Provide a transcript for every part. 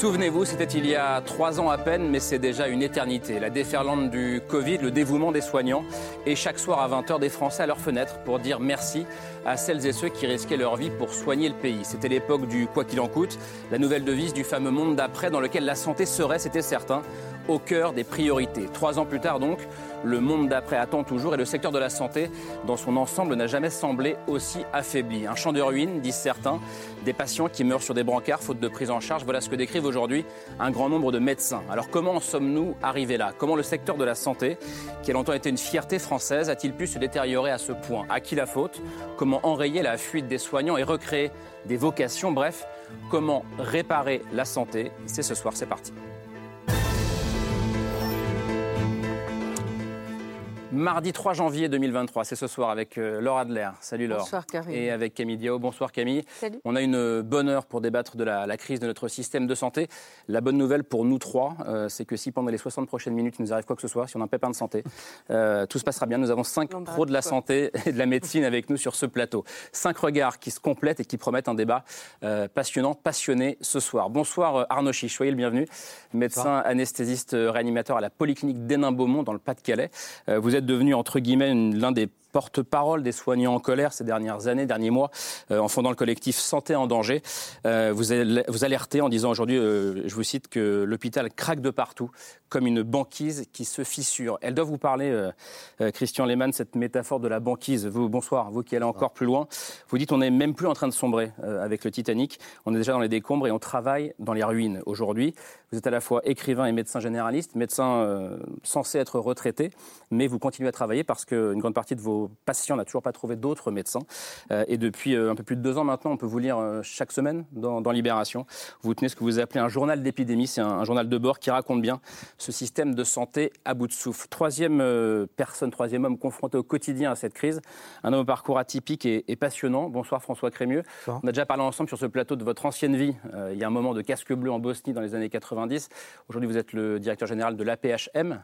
Souvenez-vous, c'était il y a trois ans à peine, mais c'est déjà une éternité. La déferlante du Covid, le dévouement des soignants, et chaque soir à 20h des Français à leurs fenêtres pour dire merci à celles et ceux qui risquaient leur vie pour soigner le pays. C'était l'époque du quoi qu'il en coûte, la nouvelle devise du fameux monde d'après dans lequel la santé serait, c'était certain, au cœur des priorités. Trois ans plus tard donc, le monde d'après attend toujours et le secteur de la santé, dans son ensemble, n'a jamais semblé aussi affaibli. Un champ de ruines, disent certains, des patients qui meurent sur des brancards faute de prise en charge. Voilà ce que décrivent aujourd'hui un grand nombre de médecins. Alors comment en sommes-nous arrivés là? Comment le secteur de la santé, qui a longtemps été une fierté française, a-t-il pu se détériorer à ce point? À qui la faute? Comment enrayer la fuite des soignants et recréer des vocations? Bref, comment réparer la santé? C'est ce soir, c'est parti. Mardi 3 janvier 2023, c'est ce soir avec euh, Laure Adler. Salut Laure. Bonsoir Camille. Et avec Camille Diao. Bonsoir Camille. Salut. On a une bonne heure pour débattre de la, la crise de notre système de santé. La bonne nouvelle pour nous trois, euh, c'est que si pendant les 60 prochaines minutes il nous arrive quoi que ce soit, si on a un pépin de santé, euh, tout se passera bien. Nous avons cinq Non, pros de la quoi. santé et de la médecine avec nous sur ce plateau. Cinq regards qui se complètent et qui promettent un débat euh, passionnant, passionné ce soir. Bonsoir euh, Arnaud Chiche, soyez le bienvenu. Médecin anesthésiste euh, réanimateur à la Polyclinique d'Hénin-Beaumont dans le Pas-de-Calais. Euh, vous êtes devenu entre guillemets l'un des porte-parole des soignants en colère ces dernières années, derniers mois, euh, en fondant le collectif Santé en danger. Euh, vous, al- vous alertez en disant aujourd'hui, euh, je vous cite, que l'hôpital craque de partout, comme une banquise qui se fissure. Elle doit vous parler, Christian Lehmann, cette métaphore de la banquise. Vous, bonsoir, vous qui allez encore plus loin. Vous dites on n'est même plus en train de sombrer avec le Titanic. On est déjà dans les décombres et on travaille dans les ruines aujourd'hui. Vous êtes à la fois écrivain et médecin généraliste, médecin censé être retraité, mais vous continuez à travailler parce qu'une grande partie de vos patients n'a toujours pas trouvé d'autres médecins. Euh, et depuis euh, un peu plus de deux ans maintenant, on peut vous lire euh, chaque semaine dans, dans Libération. Vous tenez ce que vous appelez un journal d'épidémie. C'est un, un journal de bord qui raconte bien ce système de santé à bout de souffle. Troisième personne, troisième homme confronté au quotidien à cette crise. Un homme au parcours atypique et, et passionnant. Bonsoir François Crémieux. On a déjà parlé ensemble sur ce plateau de votre ancienne vie. Il y a un moment de casque bleu en Bosnie dans les années 90. Aujourd'hui, vous êtes le directeur général de l'APHM,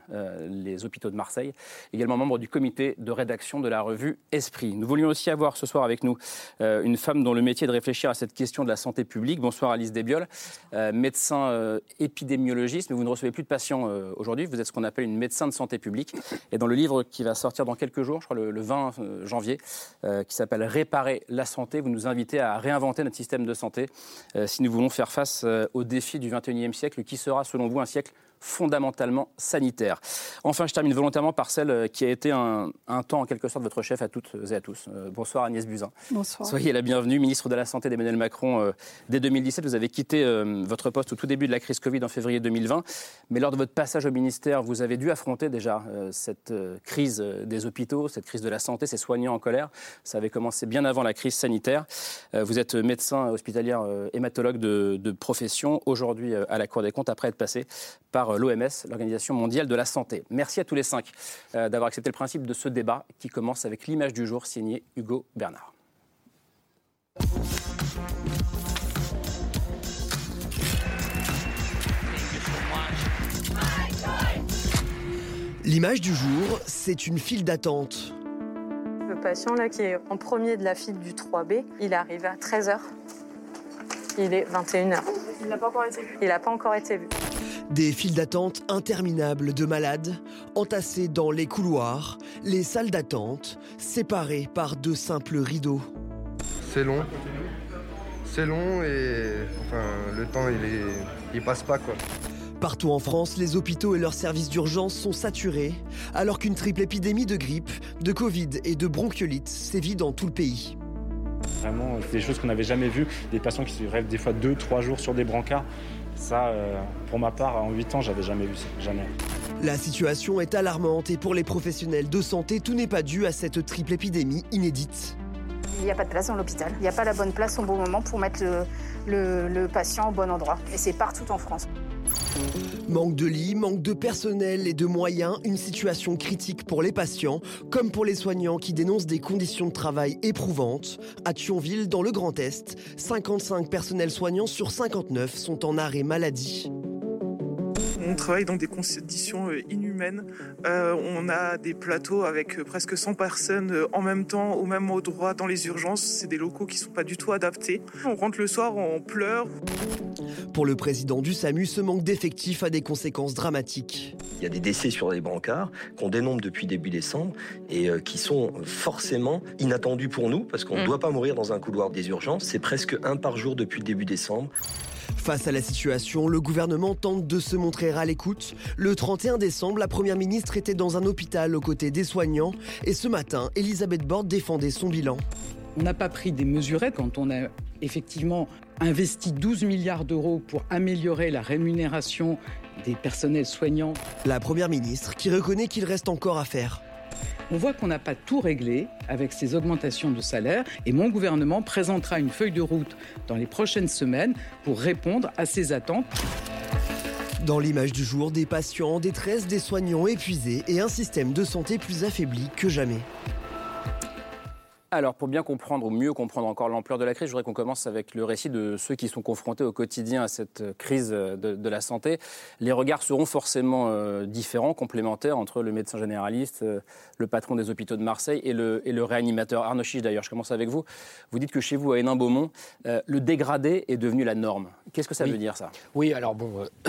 les hôpitaux de Marseille. Également membre du comité de rédaction de la revue Esprit. Nous voulions aussi avoir ce soir avec nous euh, une femme dont le métier est de réfléchir à cette question de la santé publique. Bonsoir Alice Desbiol, euh, médecin euh, épidémiologiste, mais vous ne recevez plus de patients aujourd'hui. Vous êtes ce qu'on appelle une médecin de santé publique. Et dans le livre qui va sortir dans quelques jours, je crois le, le 20 euh, janvier, qui s'appelle Réparer la santé, vous nous invitez à réinventer notre système de santé si nous voulons faire face aux défis du 21e siècle, qui sera selon vous un siècle fondamentalement sanitaire. Enfin, je termine volontairement par celle euh, qui a été un, un temps en quelque sorte votre chef à toutes et à tous. Euh, bonsoir Agnès Buzyn. Bonsoir. Soyez la bienvenue, ministre de la Santé d'Emmanuel Macron. euh, dès 2017, vous avez quitté euh, votre poste au tout début de la crise Covid en février 2020. Mais lors de votre passage au ministère, vous avez dû affronter déjà euh, cette euh, crise euh, des hôpitaux, cette crise de la santé, ces soignants en colère. Ça avait commencé bien avant la crise sanitaire. Euh, vous êtes médecin hospitalière euh, hématologue de, de profession, aujourd'hui euh, à la Cour des comptes, après être passé par l'OMS, l'Organisation mondiale de la santé. Merci à tous les cinq euh, d'avoir accepté le principe de ce débat qui commence avec l'image du jour signée Hugo Bernard. L'image du jour, c'est une file d'attente. Le patient là qui est en premier de la file du 3B, il est arrivé à 13h. Il est 21h. Il n'a pas encore été vu. Il n'a pas encore été vu. Des files d'attente interminables de malades, entassés dans les couloirs, les salles d'attente, séparées par de simples rideaux. C'est long. C'est long et enfin le temps il est il passe pas quoi. Partout en France, les hôpitaux et leurs services d'urgence sont saturés, alors qu'une triple épidémie de grippe, de Covid et de bronchiolite sévit dans tout le pays. Vraiment, des choses qu'on n'avait jamais vues. Des patients qui se rêvent des fois deux, trois jours sur des brancards. Ça, euh, pour ma part, en 8 ans, j'avais jamais vu ça. Jamais. La situation est alarmante et pour les professionnels de santé, tout n'est pas dû à cette triple épidémie inédite. Il n'y a pas de place dans l'hôpital. Il n'y a pas la bonne place au bon moment pour mettre le, le patient au bon endroit. Et c'est partout en France. Manque de lits, manque de personnel et de moyens, une situation critique pour les patients, comme pour les soignants qui dénoncent des conditions de travail éprouvantes. À Thionville, dans le Grand Est, 55 personnels soignants sur 59 sont en arrêt maladie. On travaille dans des conditions euh, inhumaines. Euh, on a des plateaux avec euh, presque 100 personnes en même temps, au même endroit dans les urgences. C'est des locaux qui ne sont pas du tout adaptés. On rentre le soir, on pleure. Pour le président du SAMU, ce manque d'effectifs a des conséquences dramatiques. Il y a des décès sur les brancards qu'on dénombre depuis début décembre et qui sont forcément inattendus pour nous parce qu'on ne mmh. doit pas mourir dans un couloir des urgences. C'est presque un par jour depuis le début décembre. Face à la situation, le gouvernement tente de se montrer à l'écoute. Le 31 décembre, la Première ministre était dans un hôpital aux côtés des soignants et ce matin, Elisabeth Borne défendait son bilan. On n'a pas pris des mesurettes quand on a effectivement investi 12 milliards d'euros pour améliorer la rémunération des personnels soignants. La Première ministre qui reconnaît qu'il reste encore à faire. On voit qu'on n'a pas tout réglé avec ces augmentations de salaire et mon gouvernement présentera une feuille de route dans les prochaines semaines pour répondre à ces attentes. Dans l'image du jour, des patients en détresse, des soignants épuisés et un système de santé plus affaibli que jamais. Alors, pour bien comprendre ou mieux comprendre encore l'ampleur de la crise, je voudrais qu'on commence avec le récit de ceux qui sont confrontés au quotidien à cette crise de, la santé. Les regards seront forcément euh, différents, complémentaires entre le médecin généraliste, euh, le patron des hôpitaux de Marseille et le, et le réanimateur. Arnaud Chiche, d'ailleurs, je commence avec vous. Vous dites que chez vous, à Hénin-Beaumont, euh, le dégradé est devenu la norme. Qu'est-ce que ça veut dire, ça? Oui, alors bon,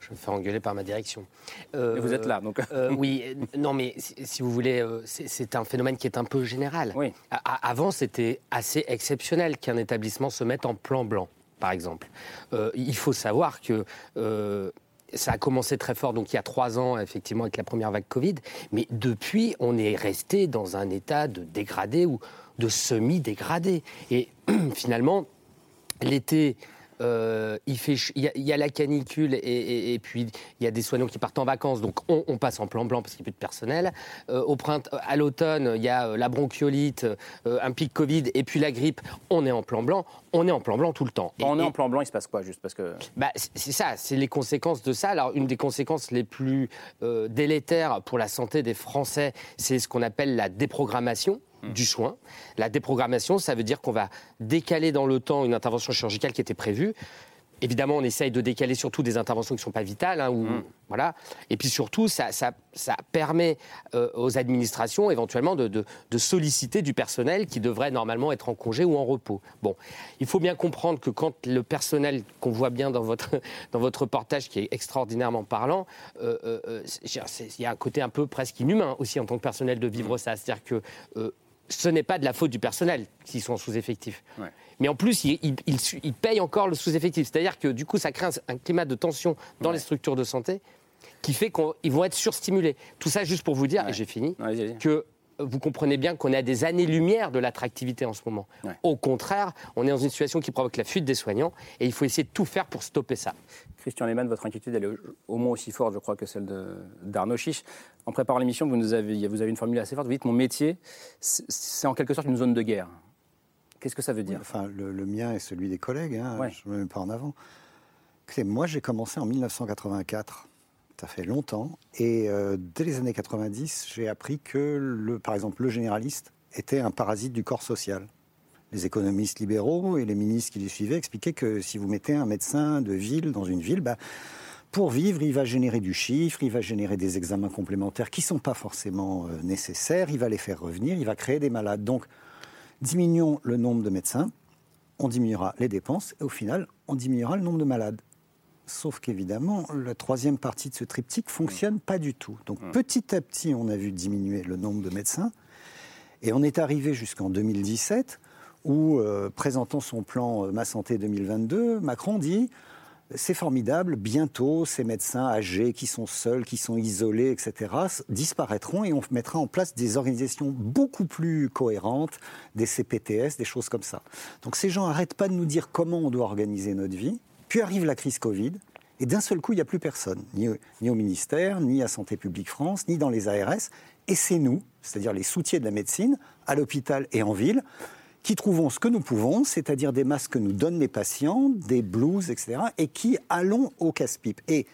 je me fais engueuler par ma direction. vous êtes là, donc. oui, non, mais si, si vous voulez, c'est un phénomène qui est un peu général. Oui avant, c'était assez exceptionnel qu'un établissement se mette en plan blanc, par exemple. Euh, il faut savoir que euh, ça a commencé très fort, donc il y a trois ans, effectivement, avec la première vague Covid. Mais depuis, on est resté dans un état de dégradé ou de semi-dégradé. Et finalement, l'été euh, il, fait, il, y a, la canicule et, puis il y a des soignants qui partent en vacances, donc on, passe en plan blanc parce qu'il n'y a plus de personnel. Euh, au printemps, à l'automne, il y a euh, la bronchiolite, un pic Covid et puis la grippe. On est en plan blanc. On est en plan blanc tout le temps. on est en plan blanc, il se passe quoi juste parce que bah, c'est ça, c'est les conséquences de ça. Alors une des conséquences les plus délétères pour la santé des Français, c'est ce qu'on appelle la déprogrammation. Mm. du soin. La déprogrammation, ça veut dire qu'on va décaler dans le temps une intervention chirurgicale qui était prévue. Évidemment, on essaye de décaler surtout des interventions qui ne sont pas vitales. Hein, mm. voilà. Et puis surtout, ça, permet euh, aux administrations éventuellement de, solliciter du personnel qui devrait normalement être en congé ou en repos. Bon, il faut bien comprendre que quand le personnel qu'on voit bien dans votre, dans votre reportage, qui est extraordinairement parlant, euh, euh, il y a un côté un peu presque inhumain aussi en tant que personnel de vivre mm. ça. C'est-à-dire que ce n'est pas de la faute du personnel s'ils sont en sous-effectif. Mais en plus, ils, payent encore le sous-effectif. C'est-à-dire que du coup, ça crée un, climat de tension dans les structures de santé qui fait qu'ils vont être surstimulés. Tout ça juste pour vous dire, et j'ai fini, que vous comprenez bien qu'on est à des années-lumière de l'attractivité en ce moment. Au contraire, on est dans une situation qui provoque la fuite des soignants et il faut essayer de tout faire pour stopper ça. Christian Lehmann, votre inquiétude, elle est au moins aussi forte, je crois, que celle d'Arnaud Chiche. En préparant l'émission, vous, nous avez, vous avez une formule assez forte. Vous dites Mon métier, c'est en quelque sorte une zone de guerre. Qu'est-ce que ça veut dire? Enfin, le, mien et celui des collègues, hein, je ne me mets pas en avant. moi, j'ai commencé en 1984 ça fait longtemps. Et euh, dès les années 90, j'ai appris que, le, par exemple, le généraliste était un parasite du corps social. Les économistes libéraux et les ministres qui les suivaient expliquaient que si vous mettez un médecin de ville dans une ville, bah, pour vivre, il va générer du chiffre, il va générer des examens complémentaires qui ne sont pas forcément euh, nécessaires, il va les faire revenir, il va créer des malades. Donc, diminuons le nombre de médecins, on diminuera les dépenses et au final, on diminuera le nombre de malades. Sauf qu'évidemment, la troisième partie de ce triptyque fonctionne pas du tout. Donc mmh. petit à petit, on a vu diminuer le nombre de médecins. Et on est arrivé jusqu'en 2017 où, euh, présentant son plan euh, Ma Santé 2022, Macron dit c'est formidable, bientôt ces médecins âgés qui sont seuls, qui sont isolés, etc., disparaîtront et on mettra en place des organisations beaucoup plus cohérentes, des CPTS, des choses comme ça. Donc ces gens n'arrêtent pas de nous dire comment on doit organiser notre vie, puis arrive la crise Covid, et d'un seul coup, il n'y a plus personne, ni, au ministère, ni à Santé publique France, ni dans les ARS, et c'est nous, c'est-à-dire les soutiens de la médecine, à l'hôpital et en ville, qui trouvons ce que nous pouvons, c'est-à-dire des masques que nous donnent les patients, des blouses, etc., et qui allons au casse-pipe. Et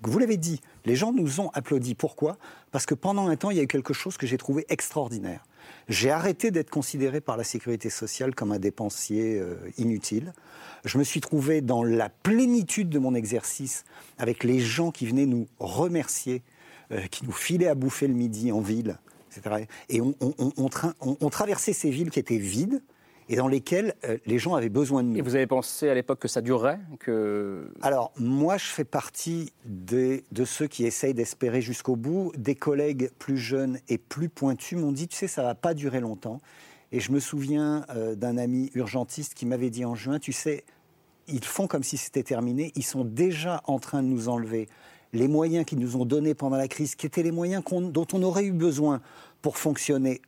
vous l'avez dit, les gens nous ont applaudi. Pourquoi? Parce que pendant un temps, il y a eu quelque chose que j'ai trouvé extraordinaire. J'ai arrêté d'être considéré par la sécurité sociale comme un dépensier euh, inutile. Je me suis trouvé dans la plénitude de mon exercice avec les gens qui venaient nous remercier, euh, qui nous filaient à bouffer le midi en ville, et on, on, traversait ces villes qui étaient vides et dans lesquelles euh, les gens avaient besoin de nous. Et vous avez pensé à l'époque que ça durerait que... Alors, moi, je fais partie de ceux qui essayent d'espérer jusqu'au bout. Des collègues plus jeunes et plus pointus m'ont dit, tu sais, ça va pas durer longtemps. Et je me souviens euh, d'un ami urgentiste qui m'avait dit en juin, tu sais, ils font comme si c'était terminé, ils sont déjà en train de nous enlever les moyens qu'ils nous ont donnés pendant la crise, qui étaient les moyens dont on aurait eu besoin pour fonctionner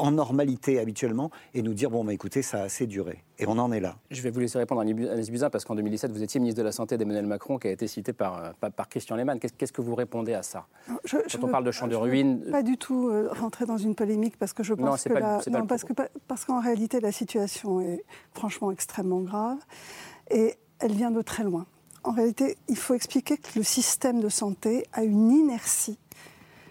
en normalité habituellement et nous dire bon bah écoutez ça a assez duré et on en est là. Je vais vous laisser répondre à Buzyn parce qu'en 2017 vous étiez ministre de la santé d'Emmanuel Macron qui a été cité par, par, Christian Lehmann. Qu'est-ce que vous répondez à ça? Je, Quand on parle de champ de ruines, pas du tout euh, rentrer dans une polémique parce que je pense que, non, parce que parce qu'en réalité la situation est franchement extrêmement grave et elle vient de très loin. En réalité, il faut expliquer que le système de santé a une inertie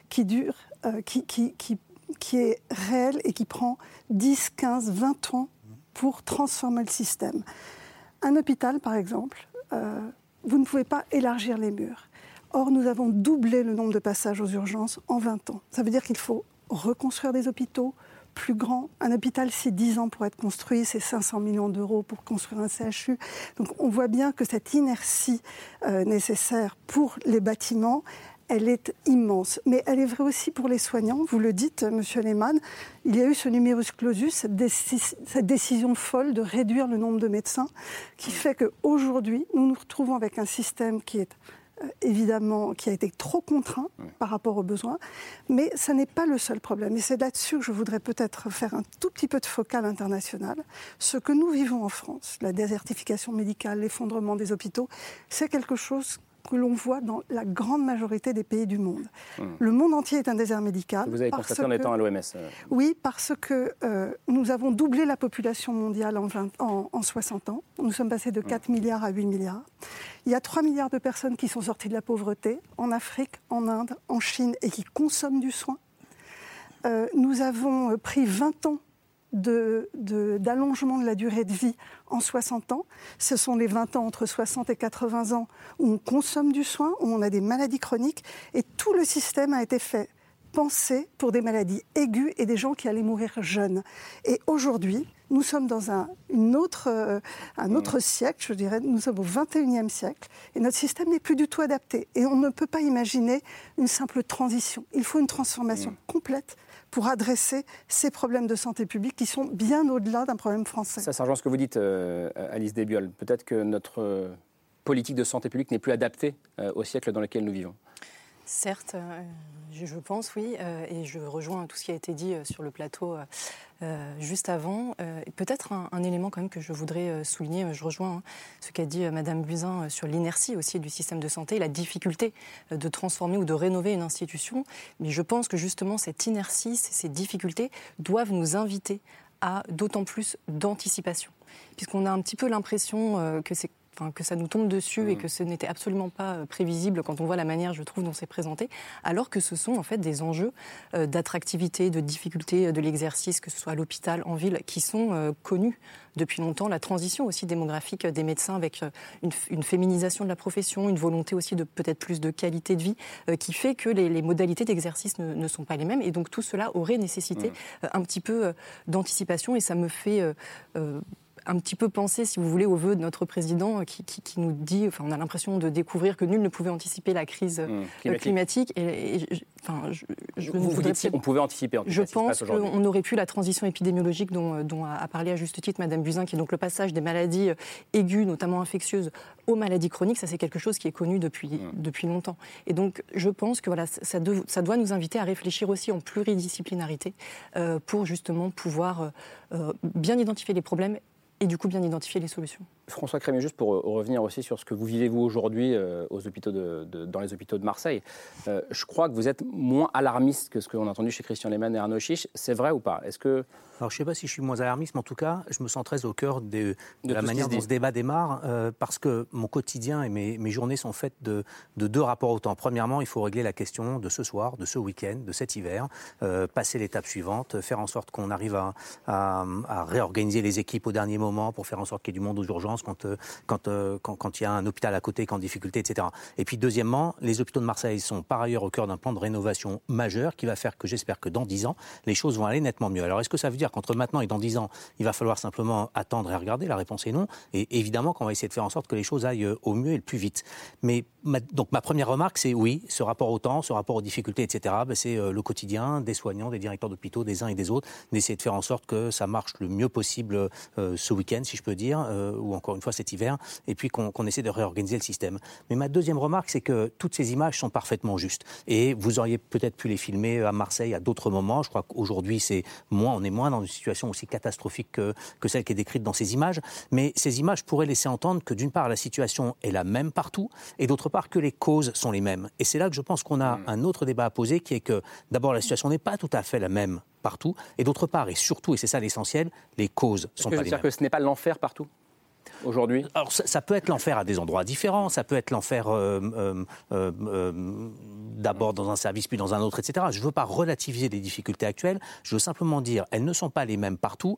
qui dure, euh, qui, qui, qui, qui, est réelle et qui prend 10, 15, 20 ans pour transformer le système. Un hôpital, par exemple, euh, vous ne pouvez pas élargir les murs. Or, nous avons doublé le nombre de passages aux urgences en 20 ans. Ça veut dire qu'il faut reconstruire des hôpitaux, plus grand. Un hôpital, c'est 10 ans pour être construit, c'est 500 millions d'euros pour construire un CHU. Donc on voit bien que cette inertie euh, nécessaire pour les bâtiments, elle est immense. Mais elle est vraie aussi pour les soignants. Vous le dites, Monsieur Lehmann, il y a eu ce numerus clausus, cette, cette, décision folle de réduire le nombre de médecins, qui fait qu'aujourd'hui, nous nous retrouvons avec un système qui est euh, évidemment, qui a été trop contraint par rapport aux besoins. Mais ce n'est pas le seul problème. Et c'est là-dessus que je voudrais peut-être faire un tout petit peu de focal international. Ce que nous vivons en France, la désertification médicale, l'effondrement des hôpitaux, c'est quelque chose que l'on voit dans la grande majorité des pays du monde. Hmm. Le monde entier est un désert médical. Vous avez constaté en étant à l'OMS euh. Oui, parce que euh, nous avons doublé la population mondiale en, en, 60 ans. Nous sommes passés de 4 hmm. milliards à 8 milliards. Il y a 3 milliards de personnes qui sont sorties de la pauvreté en Afrique, en Inde, en Chine et qui consomment du soin. Euh, nous avons pris 20 ans d'allongement de, de, la durée de vie en 60 ans. Ce sont les 20 ans entre 60 et 80 ans où on consomme du soin, où on a des maladies chroniques, et tout le système a été fait penser pour des maladies aiguës et des gens qui allaient mourir jeunes. Et aujourd'hui, nous sommes dans un, une autre, euh, un autre mmh. siècle, je dirais, nous sommes au 21e siècle, et notre système n'est plus du tout adapté. Et on ne peut pas imaginer une simple transition. Il faut une transformation mmh. complète pour adresser ces problèmes de santé publique qui sont bien au-delà d'un problème français. Ça, ça ce que vous dites, euh, Alice Desbiol. Peut-être que notre euh, politique de santé publique n'est plus adaptée euh, au siècle dans lequel nous vivons. Certes, je pense, oui, et je rejoins tout ce qui a été dit sur le plateau euh, juste avant. Euh, peut-être un, élément quand même que je voudrais euh, souligner, je rejoins hein, ce qu'a dit Madame Buzyn sur l'inertie aussi du système de santé, la difficulté de transformer ou de rénover une institution. Mais je pense que justement cette inertie, ces difficultés doivent nous inviter à d'autant plus d'anticipation puisqu'on a un petit peu l'impression que c'est que ça nous tombe dessus et mm. que ce n'était absolument pas euh, prévisible quand on voit la manière, je trouve, dont c'est présenté, alors que ce sont en fait des enjeux euh, d'attractivité, de difficulté euh, de l'exercice, que ce soit à l'hôpital, en ville, qui sont connus depuis longtemps. La transition aussi démographique des médecins avec une, féminisation de la profession, une volonté aussi de peut-être plus de qualité de vie, qui fait que les, modalités d'exercice ne, sont pas les mêmes. Et donc tout cela aurait nécessité mm. un petit peu d'anticipation et ça me fait un petit peu penser, si vous voulez, au vœu de notre président qui, nous dit, enfin, on a l'impression de découvrir que nul ne pouvait anticiper la crise mmh, climatique. Et, enfin, je, vous, vous dites on pouvait anticiper. En je pense qu'on aurait pu la transition épidémiologique dont, dont a, parlé à juste titre Madame Buzyn, qui est donc le passage des maladies aiguës, notamment infectieuses, aux maladies chroniques. Ça, c'est quelque chose qui est connu depuis, mmh. depuis longtemps. Et donc, je pense que voilà, ça, ça doit nous inviter à réfléchir aussi en pluridisciplinarité euh, pour justement pouvoir euh, euh, bien identifier les problèmes et du coup bien identifier les solutions. François Crémieux, juste pour revenir aussi sur ce que vous vivez vous aujourd'hui aux hôpitaux de, dans les hôpitaux de Marseille, je crois que vous êtes moins alarmiste que ce qu'on a entendu chez Christian Lehmann et Arnaud Chiche. C'est vrai ou pas? Est-ce que alors, je ne sais pas si je suis moins alarmiste, mais en tout cas, je me sens très au cœur de, la manière dont ce débat démarre, euh, parce que mon quotidien et mes, journées sont faites de, deux rapports au temps. Premièrement, il faut régler la question de ce soir, de ce week-end, de cet hiver, euh, passer l'étape suivante, faire en sorte qu'on arrive à, réorganiser les équipes au dernier moment pour faire en sorte qu'il y ait du monde aux urgences quand, euh, quand, quand, quand, il y a un hôpital à côté qui est en difficulté, etc. Et puis, deuxièmement, les hôpitaux de Marseille sont par ailleurs au cœur d'un plan de rénovation majeur qui va faire que j'espère que dans dix ans, les choses vont aller nettement mieux. Alors, est-ce que ça veut dire qu'entre maintenant et dans 10 ans, il va falloir simplement attendre et regarder? La réponse est non. Et évidemment qu'on va essayer de faire en sorte que les choses aillent euh, au mieux et le plus vite. Mais donc ma première remarque, c'est oui, ce rapport au temps, ce rapport aux difficultés, etc., ben, c'est euh, le quotidien des soignants, des directeurs d'hôpitaux, des uns et des autres, d'essayer de faire en sorte que ça marche le mieux possible euh, ce week-end, si je peux dire, ou encore une fois cet hiver, et puis qu'on essaie de réorganiser le système. Mais ma deuxième remarque, c'est que toutes ces images sont parfaitement justes. Et vous auriez peut-être pu les filmer à Marseille à d'autres moments. Je crois qu'aujourd'hui, c'est moins, on est moins dans une situation aussi catastrophique que, celle qui est décrite dans ces images. Mais ces images pourraient laisser entendre que d'une part, la situation est la même partout, et d'autre part, que les causes sont les mêmes. Et c'est là que je pense qu'on a hmm. un autre débat à poser, qui est que d'abord, la situation n'est pas tout à fait la même partout, et d'autre part, et surtout, et c'est ça l'essentiel, les causes sont pas les mêmes. que ce n'est pas l'enfer partout? Alors ça, peut être l'enfer à des endroits différents, ça peut être l'enfer euh, euh, euh, d'abord dans un service puis dans un autre, etc. Je ne veux pas relativiser les difficultés actuelles, je veux simplement dire elles ne sont pas les mêmes partout.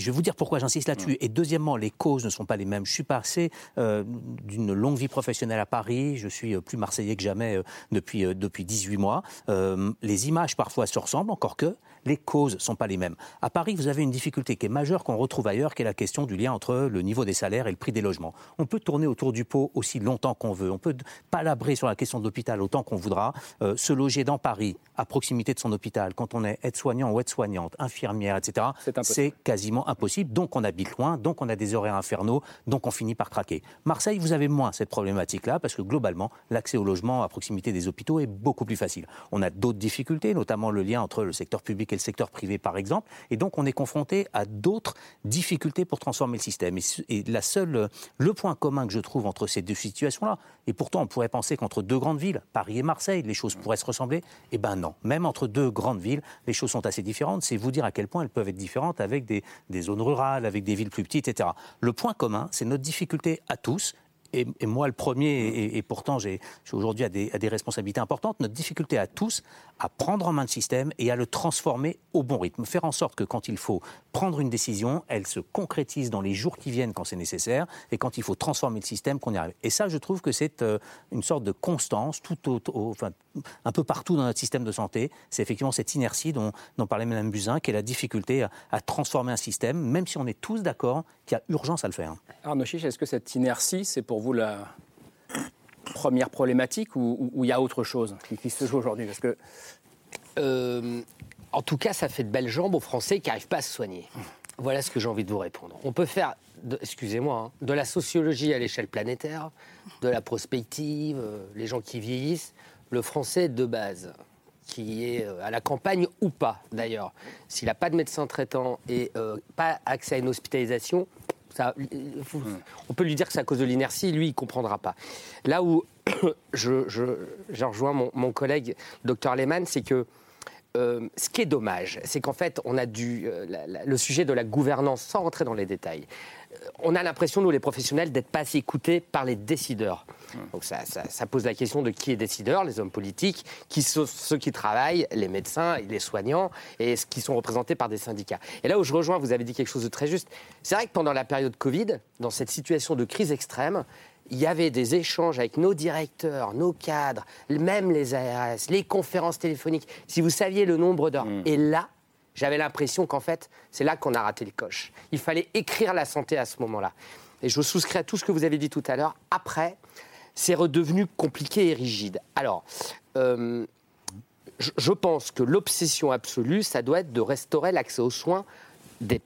Je vais vous dire pourquoi j'insiste là-dessus. Et deuxièmement, les causes ne sont pas les mêmes. Je suis passé d'une longue vie professionnelle à Paris. Je suis plus marseillais que jamais depuis, depuis 18 mois. les images parfois se ressemblent, encore que les causes ne sont pas les mêmes. À Paris, vous avez une difficulté qui est majeure qu'on retrouve ailleurs, qui est la question du lien entre le niveau des salaires et le prix des logements. On peut tourner autour du pot aussi longtemps qu'on veut. On peut palabrer sur la question de l'hôpital autant qu'on voudra. Euh, se loger dans Paris, à proximité de son hôpital, quand on est aide-soignant ou aide-soignante, infirmière, etc., c'est quasiment impossible. Donc on habite loin, donc on a des horaires infernaux, donc on finit par craquer. Marseille, vous avez moins cette problématique-là, parce que globalement, l'accès au logement à proximité des hôpitaux est beaucoup plus facile. On a d'autres difficultés, notamment le lien entre le secteur public et le secteur privé, par exemple. Et donc, on est confronté à d'autres difficultés pour transformer le système. Et, la seule, le point commun que je trouve entre ces deux situations-là, et pourtant on pourrait penser qu'entre deux grandes villes, Paris et Marseille, les choses pourraient se ressembler, eh ben non. Même entre deux grandes villes, les choses sont assez différentes. C'est vous dire à quel point elles peuvent être différentes avec des, des zones rurales, avec des villes plus petites, etc. Le point commun, c'est notre difficulté à tous, et, moi le premier, et, pourtant j'ai aujourd'hui à des, responsabilités importantes, notre difficulté à tous à prendre en main le système et à le transformer au bon rythme. Faire en sorte que quand il faut prendre une décision, elle se concrétise dans les jours qui viennent quand c'est nécessaire, et quand il faut transformer le système, qu'on y arrive. Et ça, je trouve que c'est euh, une sorte de constance, tout enfin, un peu partout dans notre système de santé. C'est effectivement cette inertie dont, dont parlait Mme Buzyn, qui est la difficulté à, à transformer un système, même si on est tous d'accord qu'il y a urgence à le faire. Arnaud Chiche, est-ce que cette inertie, c'est pour vous la première problématique ou il y a autre chose qui, se joue aujourd'hui? Parce que euh, en tout cas, ça fait de belles jambes aux Français qui n'arrivent pas à se soigner. Voilà ce que j'ai envie de vous répondre. On peut faire, excusez-moi, hein, de la sociologie à l'échelle planétaire, de la prospective, euh, les gens qui vieillissent. Le Français de base, qui est euh, à la campagne ou pas d'ailleurs, s'il n'a pas de médecin traitant et pas accès à une hospitalisation, on peut lui dire que c'est à cause de l'inertie, lui, il ne comprendra pas. Là où je, je, rejoins mon, collègue Dr Lehmann, c'est que euh, ce qui est dommage, c'est qu'en fait, on a dû, euh, le sujet de la gouvernance, sans rentrer dans les détails, euh, on a l'impression, nous les professionnels, d'être pas assez écoutés par les décideurs. Donc ça, pose la question de qui est décideur, les hommes politiques, qui sont ceux qui travaillent, les médecins, les soignants, et qui sont représentés par des syndicats. Et là où je rejoins, vous avez dit quelque chose de très juste. C'est vrai que pendant la période Covid, dans cette situation de crise extrême, il y avait des échanges avec nos directeurs, nos cadres, même les ARS, les conférences téléphoniques. Si vous saviez le nombre d'heures. Mm. Et là, J'avais l'impression qu'en fait, c'est là qu'on a raté les coches. Il fallait écrire la santé à ce moment-là. Et je souscris à tout ce que vous avez dit tout à l'heure. Après, c'est redevenu compliqué et rigide. Alors, euh, je pense que l'obsession absolue, ça doit être de restaurer l'accès aux soins des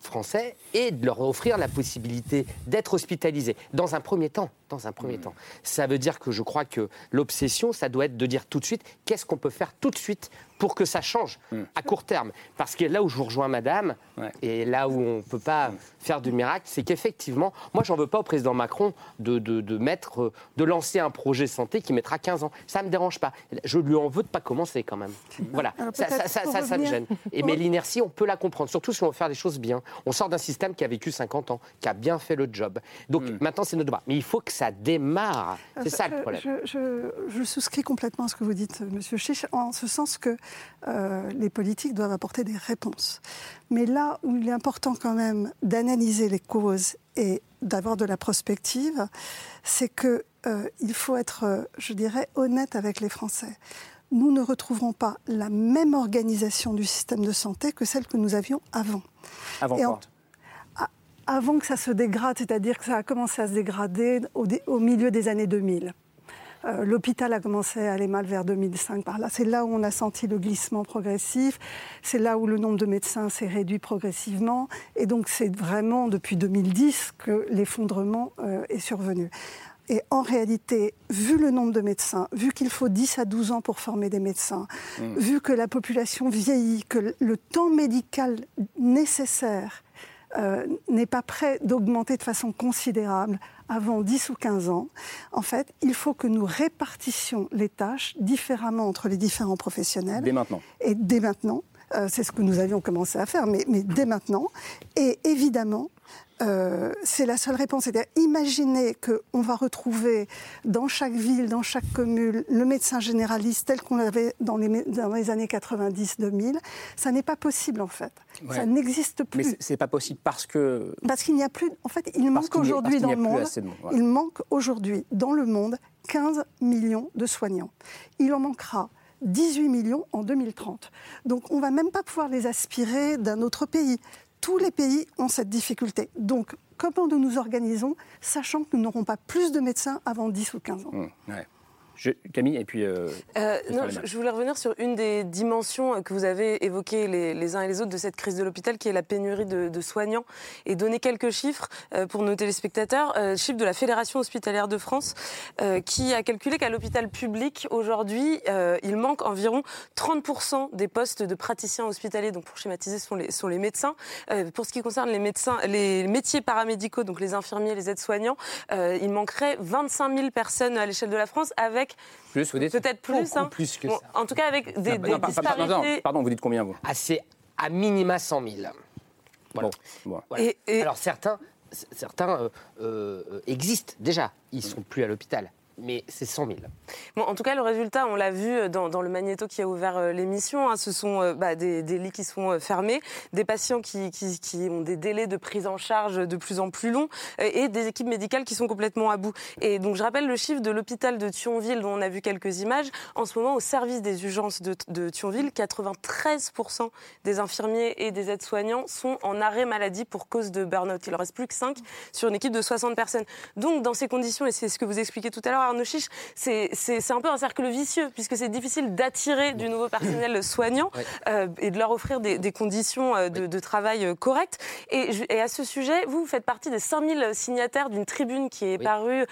Français et de leur offrir la possibilité d'être hospitalisés dans un premier temps. Dans un premier mmh. temps. Ça veut dire que je crois que l'obsession, ça doit être de dire tout de suite qu'est-ce qu'on peut faire tout de suite pour que ça change mmh. à court terme. Parce que là où je vous rejoins, madame, et là où on ne peut pas mmh. faire du miracle, c'est qu'effectivement, moi, j'en veux pas au président Macron de, de, mettre, euh, de lancer un projet santé qui mettra 15 ans. Ça ne me dérange pas. Je lui en veux de pas commencer quand même. Voilà, ça, ça, ça, me gêne. Et, mais l'inertie, on peut la comprendre, surtout si on veut faire des choses bien. On sort d'un système qui a vécu 50 ans, qui a bien fait le job. Donc maintenant, c'est notre droit. Mais il faut que ça démarre. C'est ça le problème. Je, souscris complètement à ce que vous dites, Monsieur Chiche, en ce sens que euh, les politiques doivent apporter des réponses. Mais là où il est important quand même d'analyser les causes et d'avoir de la prospective, c'est qu'il euh, faut être, euh, je dirais, honnête avec les Français. Nous ne retrouverons pas la même organisation du système de santé que celle que nous avions avant. Avant quoi? Avant que ça se dégrade, c'est-à-dire que ça a commencé à se dégrader au, milieu des années 2000. Euh, l'hôpital a commencé à aller mal vers 2005 par là. C'est là où on a senti le glissement progressif. C'est là où le nombre de médecins s'est réduit progressivement. Et donc c'est vraiment depuis 2010 que l'effondrement euh, est survenu. Et en réalité, vu le nombre de médecins, vu qu'il faut 10 à 12 ans pour former des médecins, mmh. vu que la population vieillit, que le temps médical nécessaire euh, n'est pas prêt d'augmenter de façon considérable avant 10 ou 15 ans, en fait, il faut que nous répartissions les tâches différemment entre les différents professionnels. Dès maintenant. Et dès maintenant. Euh, c'est ce que nous avions commencé à faire, mais, mais dès maintenant. Et évidemment, euh, c'est la seule réponse. C'est-à-dire, imaginez qu'on va retrouver dans chaque ville, dans chaque commune, le médecin généraliste tel qu'on l'avait dans les, dans les années 90-2000. Ça n'est pas possible, en fait. Ça n'existe plus. Mais c'est pas possible parce que. Parce qu'il n'y a plus. En fait, il manque aujourd'hui dans le monde. Il manque aujourd'hui dans le monde 15 millions de soignants. Il en manquera 18 millions en 2030. Donc on ne va même pas pouvoir les aspirer d'un autre pays. Tous les pays ont cette difficulté. Donc, comment nous nous organisons, sachant que nous n'aurons pas plus de médecins avant 10 ou 15 ans? Mmh, Camille, et puis. Euh, euh, non, je, voulais revenir sur une des dimensions que vous avez évoquées les, uns et les autres de cette crise de l'hôpital, qui est la pénurie de, soignants, et donner quelques chiffres euh, pour nos téléspectateurs. chiffres de la Fédération hospitalière de France, qui a calculé qu'à l'hôpital public, aujourd'hui, il manque environ 30% des postes de praticiens hospitaliers. Donc, pour schématiser, ce sont les, sont les médecins. pour ce qui concerne les médecins, les métiers paramédicaux, donc les infirmiers, les aides-soignants, il manquerait 25 000 personnes à l'échelle de la France avec plus, Peut-être plus. Hein. plus que ça. En tout cas, avec des, des disparités. pardon, vous dites combien, vous? Ah, C'est à minima 100 000. Voilà. Bon, Et, Alors, certains, certains euh, euh, existent déjà. Ils ne sont plus à l'hôpital mais c'est 100 000. Bon, en tout cas, le résultat, on l'a vu dans, le magnéto qui a ouvert euh, l'émission. Hein, ce sont euh, bah, des, lits qui sont euh, fermés, des patients qui, qui, ont des délais de prise en charge de plus en plus longs et des équipes médicales qui sont complètement à bout. Et donc, je rappelle le chiffre de l'hôpital de Thionville, dont on a vu quelques images. En ce moment, au service des urgences de, de Thionville, 93% des infirmiers et des aides-soignants sont en arrêt maladie pour cause de burn-out. Il ne reste plus que 5 sur une équipe de 60 personnes. Donc, dans ces conditions, et c'est ce que vous expliquez tout à l'heure, Arnaud Chiche, c'est un peu un cercle vicieux, puisque c'est difficile d'attirer du nouveau personnel soignant euh, et de leur offrir des, conditions euh, de, travail euh, correctes. Et, à ce sujet, vous, vous faites partie des 5000 signataires d'une tribune qui est parue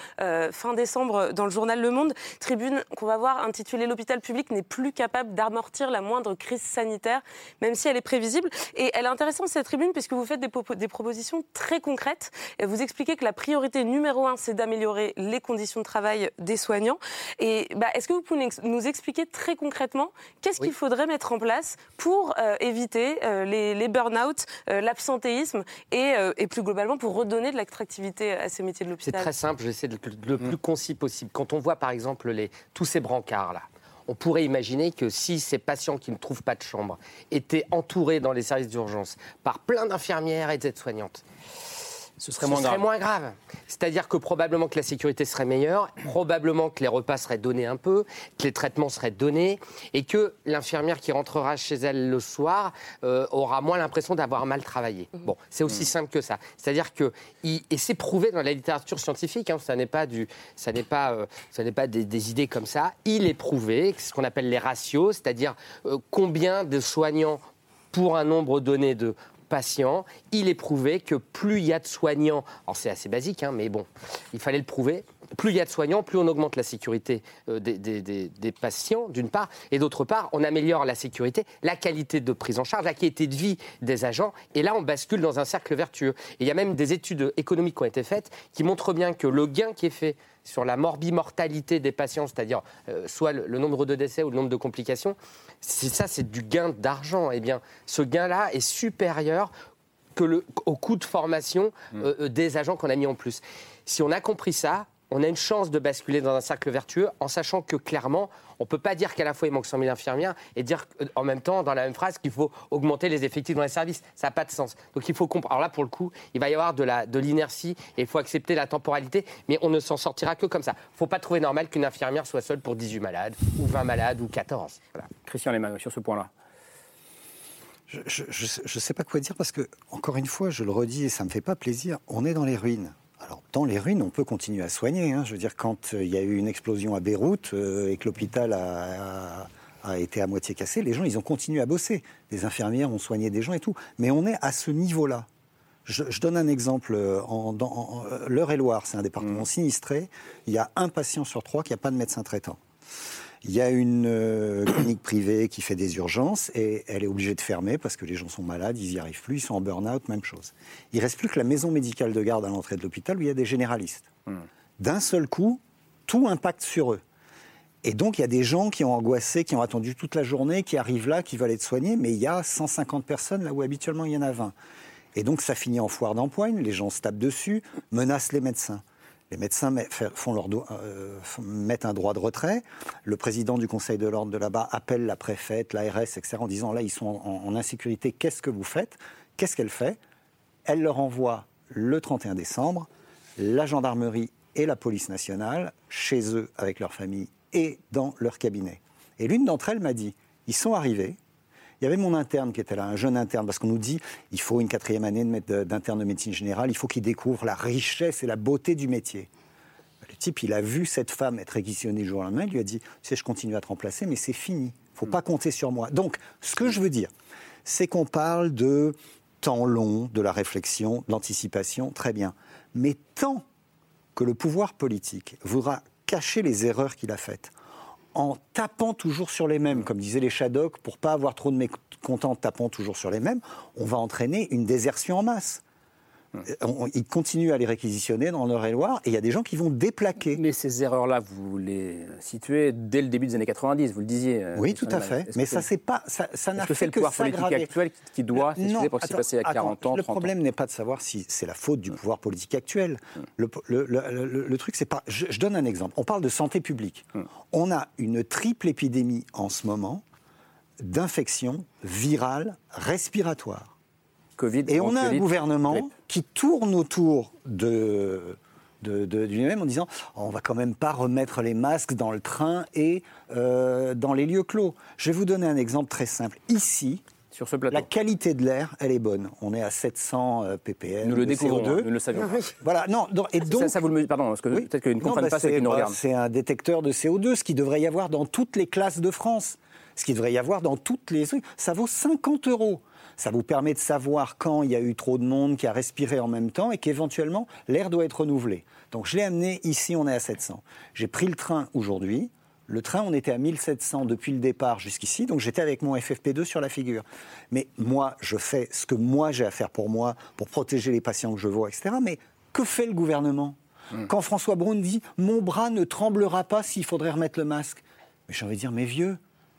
fin décembre dans le journal Le Monde, tribune qu'on va voir intitulée L'hôpital public n'est plus capable d'amortir la moindre crise sanitaire, même si elle est prévisible. Et elle est intéressante, cette tribune, puisque vous faites des, des propositions très concrètes. Et vous expliquez que la priorité numéro un, c'est d'améliorer les conditions de travail des soignants. Et bah, est-ce que vous pouvez nous expliquer très concrètement qu'est-ce qu'il faudrait mettre en place pour euh, éviter euh, les, les burn-out, euh, l'absentéisme et, et, plus globalement pour redonner de l'attractivité à ces métiers de l'hôpital? C'est très simple, j'essaie de le mm. plus concis possible. Quand on voit par exemple les, tous ces brancards là, on pourrait imaginer que si ces patients qui ne trouvent pas de chambre étaient entourés dans les services d'urgence par plein d'infirmières et d'aides-soignantes, ce serait moins grave. moins grave. C'est-à-dire que probablement que la sécurité serait meilleure, probablement que les repas seraient donnés un peu, que les traitements seraient donnés, et que l'infirmière qui rentrera chez elle le soir euh, aura moins l'impression d'avoir mal travaillé. Bon, c'est aussi mmh. simple que ça. C'est-à-dire que, et c'est prouvé dans la littérature scientifique, hein, ça n'est pas, du, ça n'est pas, euh, ça n'est pas des, idées comme ça, il est prouvé, ce qu'on appelle les ratios, c'est-à-dire euh, combien de soignants pour un nombre donné de patients, il est prouvé que plus il y a de soignants, alors c'est assez basique, hein, mais bon, il fallait le prouver, plus il y a de soignants, plus on augmente la sécurité euh, des, patients, d'une part, et d'autre part, on améliore la sécurité, la qualité de prise en charge, la qualité de vie des agents, et là, on bascule dans un cercle vertueux. Et il y a même des études économiques qui ont été faites qui montrent bien que le gain qui est fait sur la morbimortalité des patients, c'est-à-dire euh, soit le, nombre de décès ou le nombre de complications, c'est ça, c'est du gain d'argent. Eh bien, ce gain-là est supérieur que le, au coût de formation mmh. euh, euh, des agents qu'on a mis en plus. Si on a compris ça, on a une chance de basculer dans un cercle vertueux en sachant que clairement, on ne peut pas dire qu'à la fois il manque 100 000 infirmières et dire en même temps, dans la même phrase, qu'il faut augmenter les effectifs dans les services. Ça n'a pas de sens. Donc il faut comprendre. Alors là, pour le coup, il va y avoir de l'inertie de et il faut accepter la temporalité, mais on ne s'en sortira que comme ça. Il ne faut pas trouver normal qu'une infirmière soit seule pour 18 malades, ou 20 malades, ou 14. Christian Lehmann, sur ce point-là. Je ne sais pas quoi dire parce que, encore une fois, je le redis et ça ne me fait pas plaisir, on est dans les ruines. Alors, dans les ruines, on peut continuer à soigner. Hein. Je veux dire, quand euh, il y a eu une explosion à Beyrouth euh, et que l'hôpital a, été à moitié cassé, les gens, ils ont continué à bosser. Des infirmières ont soigné des gens et tout. Mais on est à ce niveau-là. Je, donne un exemple. Euh, en L'Eure-et-Loire, c'est un département mmh. sinistré. Il y a un patient sur trois qui n'a pas de médecin traitant. Il y a une euh, clinique privée qui fait des urgences et elle est obligée de fermer parce que les gens sont malades, ils n'y arrivent plus, ils sont en burn-out, même chose. Il reste plus que la maison médicale de garde à l'entrée de l'hôpital où il y a des généralistes. Hmm. D'un seul coup, tout impacte sur eux. Et donc, il y a des gens qui ont angoissé, qui ont attendu toute la journée, qui arrivent là, qui veulent être soignés, mais il y a 150 personnes là où habituellement il y en a 20. Et donc, ça finit en foire d'empoigne, les gens se tapent dessus, menacent les médecins. Les médecins font leur euh, mettent un droit de retrait. Le président du Conseil de l'ordre de là-bas appelle la préfète, l'ARS, etc., en disant là, ils sont en, insécurité, qu'est-ce que vous faites? Qu'est-ce qu'elle fait? Elle leur envoie le 31 décembre la gendarmerie et la police nationale chez eux avec leur famille et dans leur cabinet. Et l'une d'entre elles m'a dit ils sont arrivés, il y avait mon interne qui était là, un jeune interne, parce qu'on nous dit il faut une quatrième année d'interne de médecine générale, il faut qu'il découvre la richesse et la beauté du métier. Le type, il a vu cette femme être réquisitionnée le jour au lendemain, il lui a dit tu sais, je continue à te remplacer, mais c'est fini. Il faut pas compter sur moi. Donc, ce que je veux dire, c'est qu'on parle de temps long, de la réflexion, de l'anticipation, très bien. Mais tant que le pouvoir politique voudra cacher les erreurs qu'il a faites, en tapant toujours sur les mêmes, comme disaient les Shadocks, pour pas avoir trop de mécontents, tapant toujours sur les mêmes, on va entraîner une désertion en masse. Euh, ils continuent à les réquisitionner dans leur et il y a des gens qui vont déplaquer. Mais ces erreurs-là, vous les situez dès le début des années 90, vous le disiez. Euh, oui, tout à fait. Mais ça, c'est pas, ça, n'a fait que, le pouvoir politique actuel qui doit s'excuser pour ce qui s'est passé il y a 40 ans, Le problème n'est pas de savoir si c'est la faute du pouvoir politique actuel. Le, le, truc, c'est pas. Je, je, donne un exemple. On parle de santé publique. On a une triple épidémie en ce moment d'infections virales respiratoires et on a un gouvernement qui tourne autour de, de, lui-même en disant oh, on va quand même pas remettre les masques dans le train et euh, dans les lieux clos. Je vais vous donner un exemple très simple. Ici, sur ce plateau. La qualité de l'air, elle est bonne. On est à 700 euh, ppm. Nous le découvrons, CO2. nous le savions. Voilà, non, et donc ça, vous le pardon, parce que peut-être qu'ils ne comprennent bah, pas ce qu'ils nous regardent. C'est un détecteur de CO2, ce qui devrait y avoir dans toutes les classes de France, ce qui devrait y avoir dans toutes les Ça vaut 50 euros. Ça vous permet de savoir quand il y a eu trop de monde qui a respiré en même temps et qu'éventuellement l'air doit être renouvelé. Donc je l'ai amené ici, on est à 700. J'ai pris le train aujourd'hui. Le train, on était à 1700 depuis le départ jusqu'ici, donc j'étais avec mon FFP2 sur la figure. Mais moi, je fais ce que moi j'ai à faire pour moi, pour protéger les patients que je vois, etc. Mais que fait le gouvernement? Hmm. Quand François Braun dit Mon bras ne tremblera pas s'il faudrait remettre le masque. Mais j'ai envie de dire Mais vieux,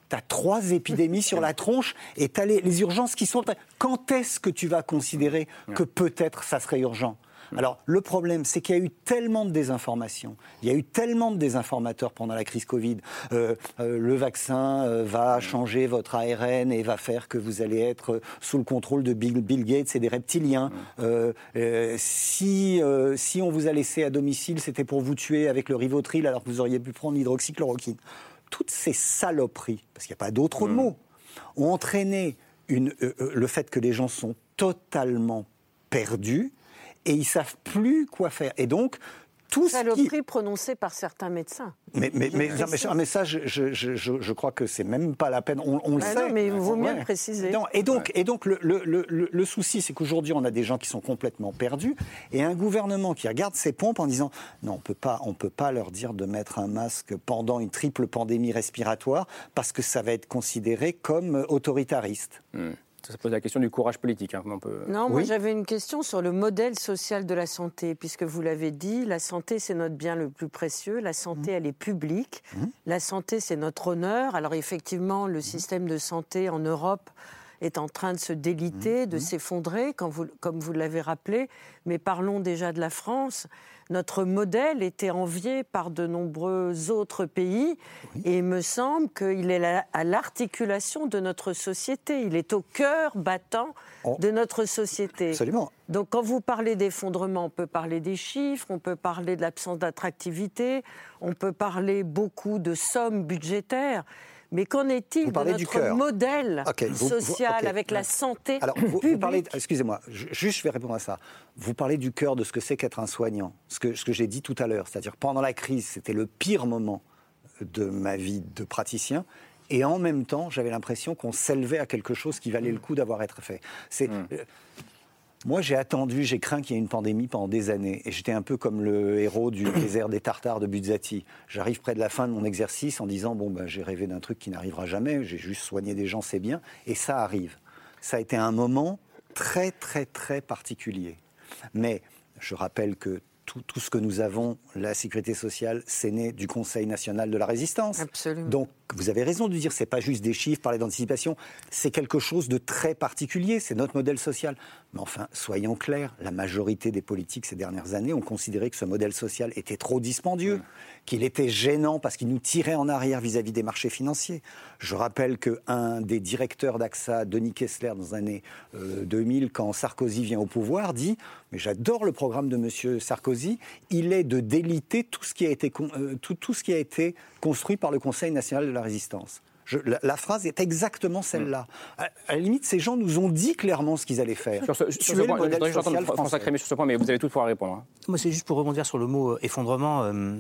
tu as trois épidémies sur la tronche et tu as les, urgences qui sont... Quand est-ce que tu vas considérer que peut-être ça serait urgent? Alors, le problème, c'est qu'il y a eu tellement de désinformation, il y a eu tellement de désinformateurs pendant la crise Covid. Euh, euh, le vaccin euh, va changer votre ARN et va faire que vous allez être sous le contrôle de Bill, Bill Gates et des reptiliens. si, si on vous a laissé à domicile, c'était pour vous tuer avec le Rivotril alors que vous auriez pu prendre l'hydroxychloroquine. Toutes ces saloperies, parce qu'il n'y a pas d'autres mm. mots, ont entraîné une, le fait que les gens sont totalement perdus et ils savent plus quoi faire. Et donc, tout Saloperie qui... prononcée par certains médecins. Mais, mais, mais, mais ça, je, je, je, je, crois que c'est même pas la peine. On, on le bah sait. Non, mais il vaut mieux le préciser. et donc, et donc le, le, le, le souci, c'est qu'aujourd'hui, on a des gens qui sont complètement perdus et un gouvernement qui regarde ses pompes en disant non, on peut pas, on peut pas leur dire de mettre un masque pendant une triple pandémie respiratoire parce que ça va être considéré comme autoritariste. Hmm. Ça pose la question du courage politique. Hein, Non, moi j'avais une question sur le modèle social de la santé, puisque vous l'avez dit, la santé c'est notre bien le plus précieux, la santé mmh. elle est publique, mmh. la santé c'est notre honneur. Alors effectivement, le mmh. système de santé en Europe est en train de se déliter, de s'effondrer, comme vous l'avez rappelé, mais parlons déjà de la France notre modèle était envié par de nombreux autres pays et il me semble qu'il est à l'articulation de notre société. Il est au cœur battant oh. de notre société. Absolument. Donc quand vous parlez d'effondrement, on peut parler des chiffres, on peut parler de l'absence d'attractivité, on peut parler beaucoup de sommes budgétaires. Mais qu'en est-il de notre modèle social avec la santé Alors, vous, parlez, excusez-moi, juste je vais répondre à ça. Vous parlez du cœur de ce que c'est qu'être un soignant, ce que, ce que j'ai dit tout à l'heure, c'est-à-dire pendant la crise, c'était le pire moment de ma vie de praticien. Et en même temps, j'avais l'impression qu'on s'élevait à quelque chose qui valait le coup d'avoir été fait. C'est, hmm. euh, moi, j'ai attendu, j'ai craint qu'il y ait une pandémie pendant des années. Et j'étais un peu comme le héros du désert des Tartares de Buzzati. J'arrive près de la fin de mon exercice en disant Bon, ben, j'ai rêvé d'un truc qui n'arrivera jamais, j'ai juste soigné des gens, c'est bien. Et ça arrive. Ça a été un moment très, très, très particulier. Mais je rappelle que tout, tout, ce que nous avons, la sécurité sociale, c'est né du Conseil national de la résistance. Absolument. Donc, vous avez raison de dire, c'est pas juste des chiffres, parler d'anticipation, c'est quelque chose de très particulier, c'est notre modèle social. Mais enfin, soyons clairs, la majorité des politiques ces dernières années ont considéré que ce modèle social était trop dispendieux, qu'il était gênant parce qu'il nous tirait en arrière vis-à-vis des marchés financiers. Je rappelle qu'un des directeurs d'AXA, Denis Kessler, dans les années 2000, euh, quand Sarkozy vient au pouvoir, dit Mais j'adore le programme de M. Sarkozy, il est de déliter tout ce qui a été, euh, tout, tout ce qui a été construit par le Conseil national de la résistance. La, phrase est exactement celle-là. À, la limite, ces gens nous ont dit clairement ce qu'ils allaient faire. Sur ce, sur ce point, François Crémy sur ce point, mais vous allez tout pouvoir répondre. Hein. Moi, c'est juste pour rebondir sur le mot euh, effondrement. Euh,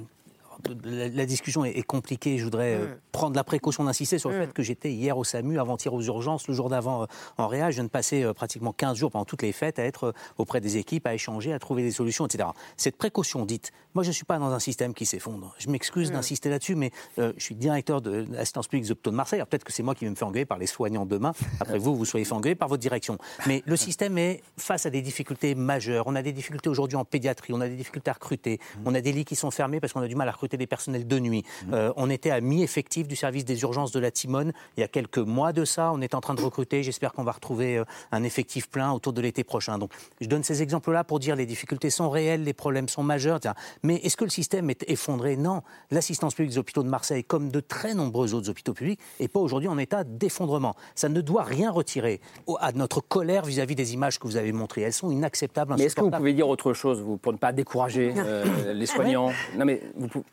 la, discussion est, compliquée. Je voudrais euh, mm. prendre la précaution d'insister sur le mm. fait que j'étais hier au SAMU, avant-hier aux urgences, le jour d'avant euh, en Réa. Je viens de passer euh, pratiquement 15 jours pendant toutes les fêtes à être auprès des équipes, à échanger, à trouver des solutions, etc. Cette précaution dite, moi je ne suis pas dans un système qui s'effondre. Je m'excuse mm. d'insister là-dessus, mais je suis directeur de l'assistance publique des hôpitaux de Marseille. Peut-être que c'est moi qui vais me faire engueuler par les soignants demain. Après vous, vous soyez fait engueuler par votre direction. Mais le système est face à des difficultés majeures. On a des difficultés aujourd'hui en pédiatrie, on a des difficultés à recruter, on a des lits qui sont fermés parce qu'on a du mal à recruter des personnels de nuit. Euh, on était à mi-effectif du service des urgences de la Timone il y a quelques mois de ça. On est en train de recruter. J'espère qu'on va retrouver euh, un effectif plein autour de l'été prochain. Donc, je donne ces exemples-là pour dire les difficultés sont réelles, les problèmes sont majeurs. Mais est-ce que le système est effondré? Non. L'assistance publique des hôpitaux de Marseille, comme de très nombreux autres hôpitaux publics, n'est pas aujourd'hui en état d'effondrement. Ça ne doit rien retirer à notre colère vis-à-vis des images que vous avez montrées. Elles sont inacceptables. Mais est-ce que vous pouvez dire autre chose, vous, pour ne pas décourager euh, les soignants? Non, mais vous,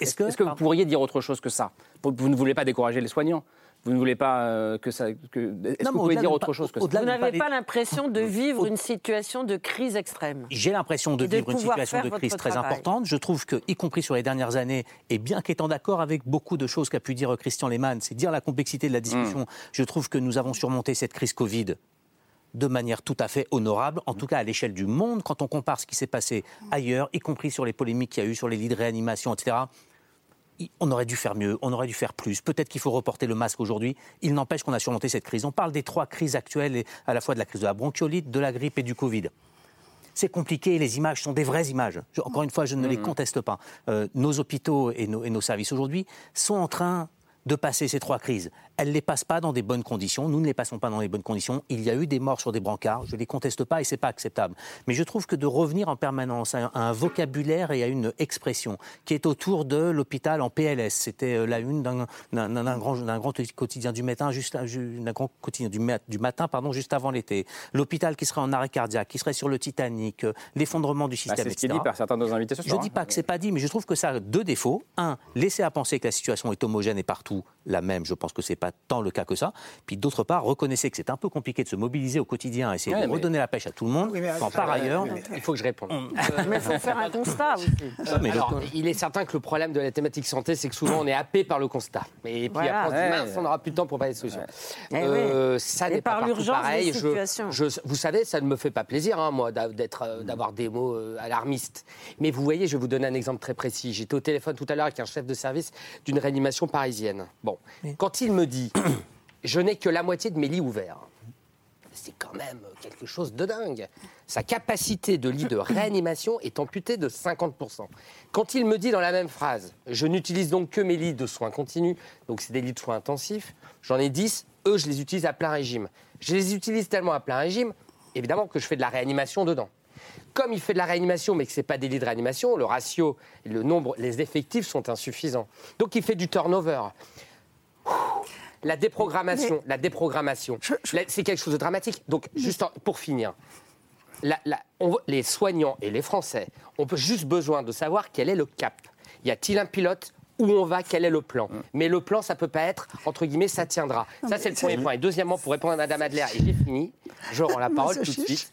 est-ce que, vous pourriez dire autre chose que ça Vous ne voulez pas décourager les soignants vous ne voulez pas euh, que ça. Est-ce que vous pouvez dire autre chose que ça Vous n'avez pas l'impression de vivre une situation de crise extrême J'ai l'impression de vivre une situation de crise très importante. Je trouve que, y compris sur les dernières années, et bien qu'étant d'accord avec beaucoup de choses qu'a pu dire Christian Lehmann, c'est dire la complexité de la discussion, hmm. je trouve que nous avons surmonté cette crise Covid de manière tout à fait honorable, en tout cas à l'échelle du monde, quand on compare ce qui s'est passé ailleurs, y compris sur les polémiques qu'il y a eu sur les lits de réanimation, etc. On aurait dû faire mieux, on aurait dû faire plus. Peut-être qu'il faut reporter le masque aujourd'hui. Il n'empêche qu'on a surmonté cette crise. On parle des trois crises actuelles, à la fois de la crise de la bronchiolite, de la grippe et du Covid. C'est compliqué, les images sont des vraies images. Encore une fois, je ne les mmh. conteste pas. Euh, nos hôpitaux et nos services aujourd'hui sont en train de passer ces trois crises. Elle ne les passe pas dans des bonnes conditions. Nous ne les passons pas dans les bonnes conditions. Il y a eu des morts sur des brancards. Je ne les conteste pas et ce n'est pas acceptable. Mais je trouve que de revenir en permanence à un vocabulaire et à une expression qui est autour de l'hôpital en PLS, c'était euh, la une d'un grand, grand, quotidien du matin, juste, d'un grand quotidien du, du matin, pardon, juste avant l'été. L'hôpital qui serait en arrêt cardiaque, qui serait sur le Titanic, euh, l'effondrement du bah, système, C'est ce qui est dit par certains de nos invités ce soir. Je ne dis pas que c'est pas dit, mais je trouve que ça a deux défauts. Un, laisser à penser que la situation est homogène et partout la même. Je pense que ce n'est pas tant le cas que ça. Puis d'autre part, reconnaissez que c'est un peu compliqué de se mobiliser au quotidien, essayer de redonner la pêche à tout le monde. par ailleurs, il faut que je réponde. mais il faut faire un constat aussi. Alors, il est certain que le problème de la thématique santé, c'est que souvent on est happé par le constat. Et puis après, on n'aura plus de temps pour parler de solutions. Eh euh, ça n'est pas partout pareil. Je, vous savez, ça ne me fait pas plaisir, hein, moi, euh, d'avoir des mots euh, alarmistes. Mais vous voyez, je vais vous donner un exemple très précis. J'étais au téléphone tout à l'heure avec un chef de service d'une réanimation parisienne. Bon, quand il me dit je n'ai que la moitié de mes lits ouverts, c'est quand même quelque chose de dingue. Sa capacité de lit de réanimation est amputée de 50%. Quand il me dit dans la même phrase, je n'utilise donc que mes lits de soins continus, donc c'est des lits de soins intensifs, j'en ai 10, eux je les utilise à plein régime. Je les utilise tellement à plein régime, évidemment que je fais de la réanimation dedans. Comme il fait de la réanimation, mais que ce n'est pas des lits de réanimation, le ratio, le nombre, les effectifs sont insuffisants. Donc il fait du turnover. La déprogrammation, la déprogrammation, c'est quelque chose de dramatique. Donc, juste pour finir, les soignants et les Français ont juste besoin de savoir quel est le cap. Y a-t-il un pilote où on va, quel est le plan. Mais le plan, ça peut pas être, entre guillemets, ça tiendra. ça, c'est le premier point. Et deuxièmement, pour répondre à Madame Adler, et j'ai fini, je rends la parole tout de suite.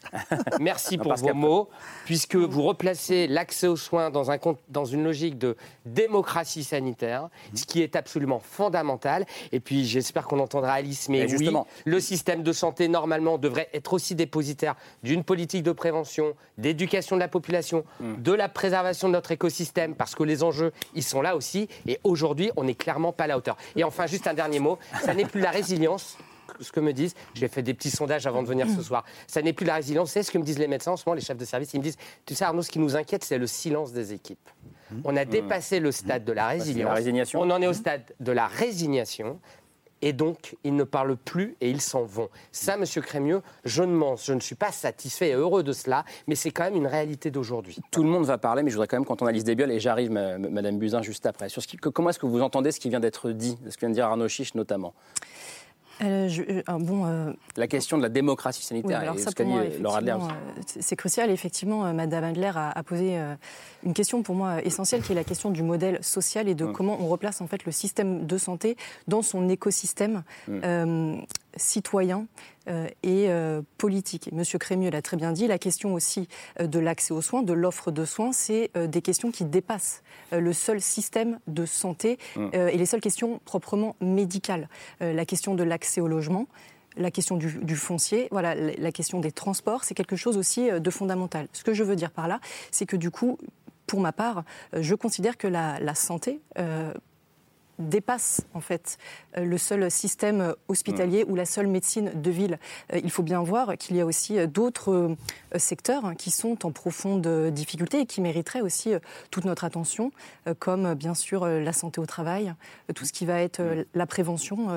Merci pour vos mots, puisque vous replacez l'accès aux soins dans, un, dans une logique de démocratie sanitaire, ce qui est absolument fondamental. Et puis, j'espère qu'on entendra Alice, mais oui, le système de santé, normalement, devrait être aussi dépositaire d'une politique de prévention, d'éducation de la population, mm. de la préservation de notre écosystème, parce que les enjeux, ils sont là aussi. Et aujourd'hui, on n'est clairement pas à la hauteur. Et enfin, juste un dernier mot, ça n'est plus la résilience ce que me disent, j'ai fait des petits sondages avant de venir ce soir, ça n'est plus la résilience, c'est ce que me disent les médecins en ce moment, les chefs de service, ils me disent, tu sais Arnaud, ce qui nous inquiète, c'est le silence des équipes. On a dépassé le stade de la résilience, on en est au stade de la résignation, et donc ils ne parlent plus et ils s'en vont. Ça, Monsieur Crémieux, je ne mens, je ne suis pas satisfait et heureux de cela, mais c'est quand même une réalité d'aujourd'hui. Tout le monde va parler, mais je voudrais quand même qu'on analyse des bioles, et j'arrive, Madame Buzyn, juste après. Comment est-ce que vous entendez ce qui vient d'être dit, ce que vient de dire Arnaud Chiche notamment? Euh, euh, bon, euh, la question de la démocratie sanitaire, alors ça, C'est crucial. Effectivement, Madame Adler a, posé une question pour moi essentielle, qui est la question du modèle social et de hum. comment on replace en fait le système de santé dans son écosystème. Hum citoyen euh, et euh, politique. Monsieur Crémieux l'a très bien dit, la question aussi euh, de l'accès aux soins, de l'offre de soins, c'est des questions qui dépassent le seul système de santé mmh. et les seules questions proprement médicales. la question de l'accès au logement, la question du, foncier, voilà, la, question des transports, c'est quelque chose aussi de fondamental. Ce que je veux dire par là, c'est que du coup, pour ma part, je considère que la, la santé dépasse en fait euh, le seul système hospitalier ou la seule médecine de ville. Euh, il faut bien voir qu'il y a aussi euh, d'autres secteurs hein, qui sont en profonde difficulté et qui mériteraient aussi toute notre attention, comme bien sûr la santé au travail, tout ce qui va être la prévention.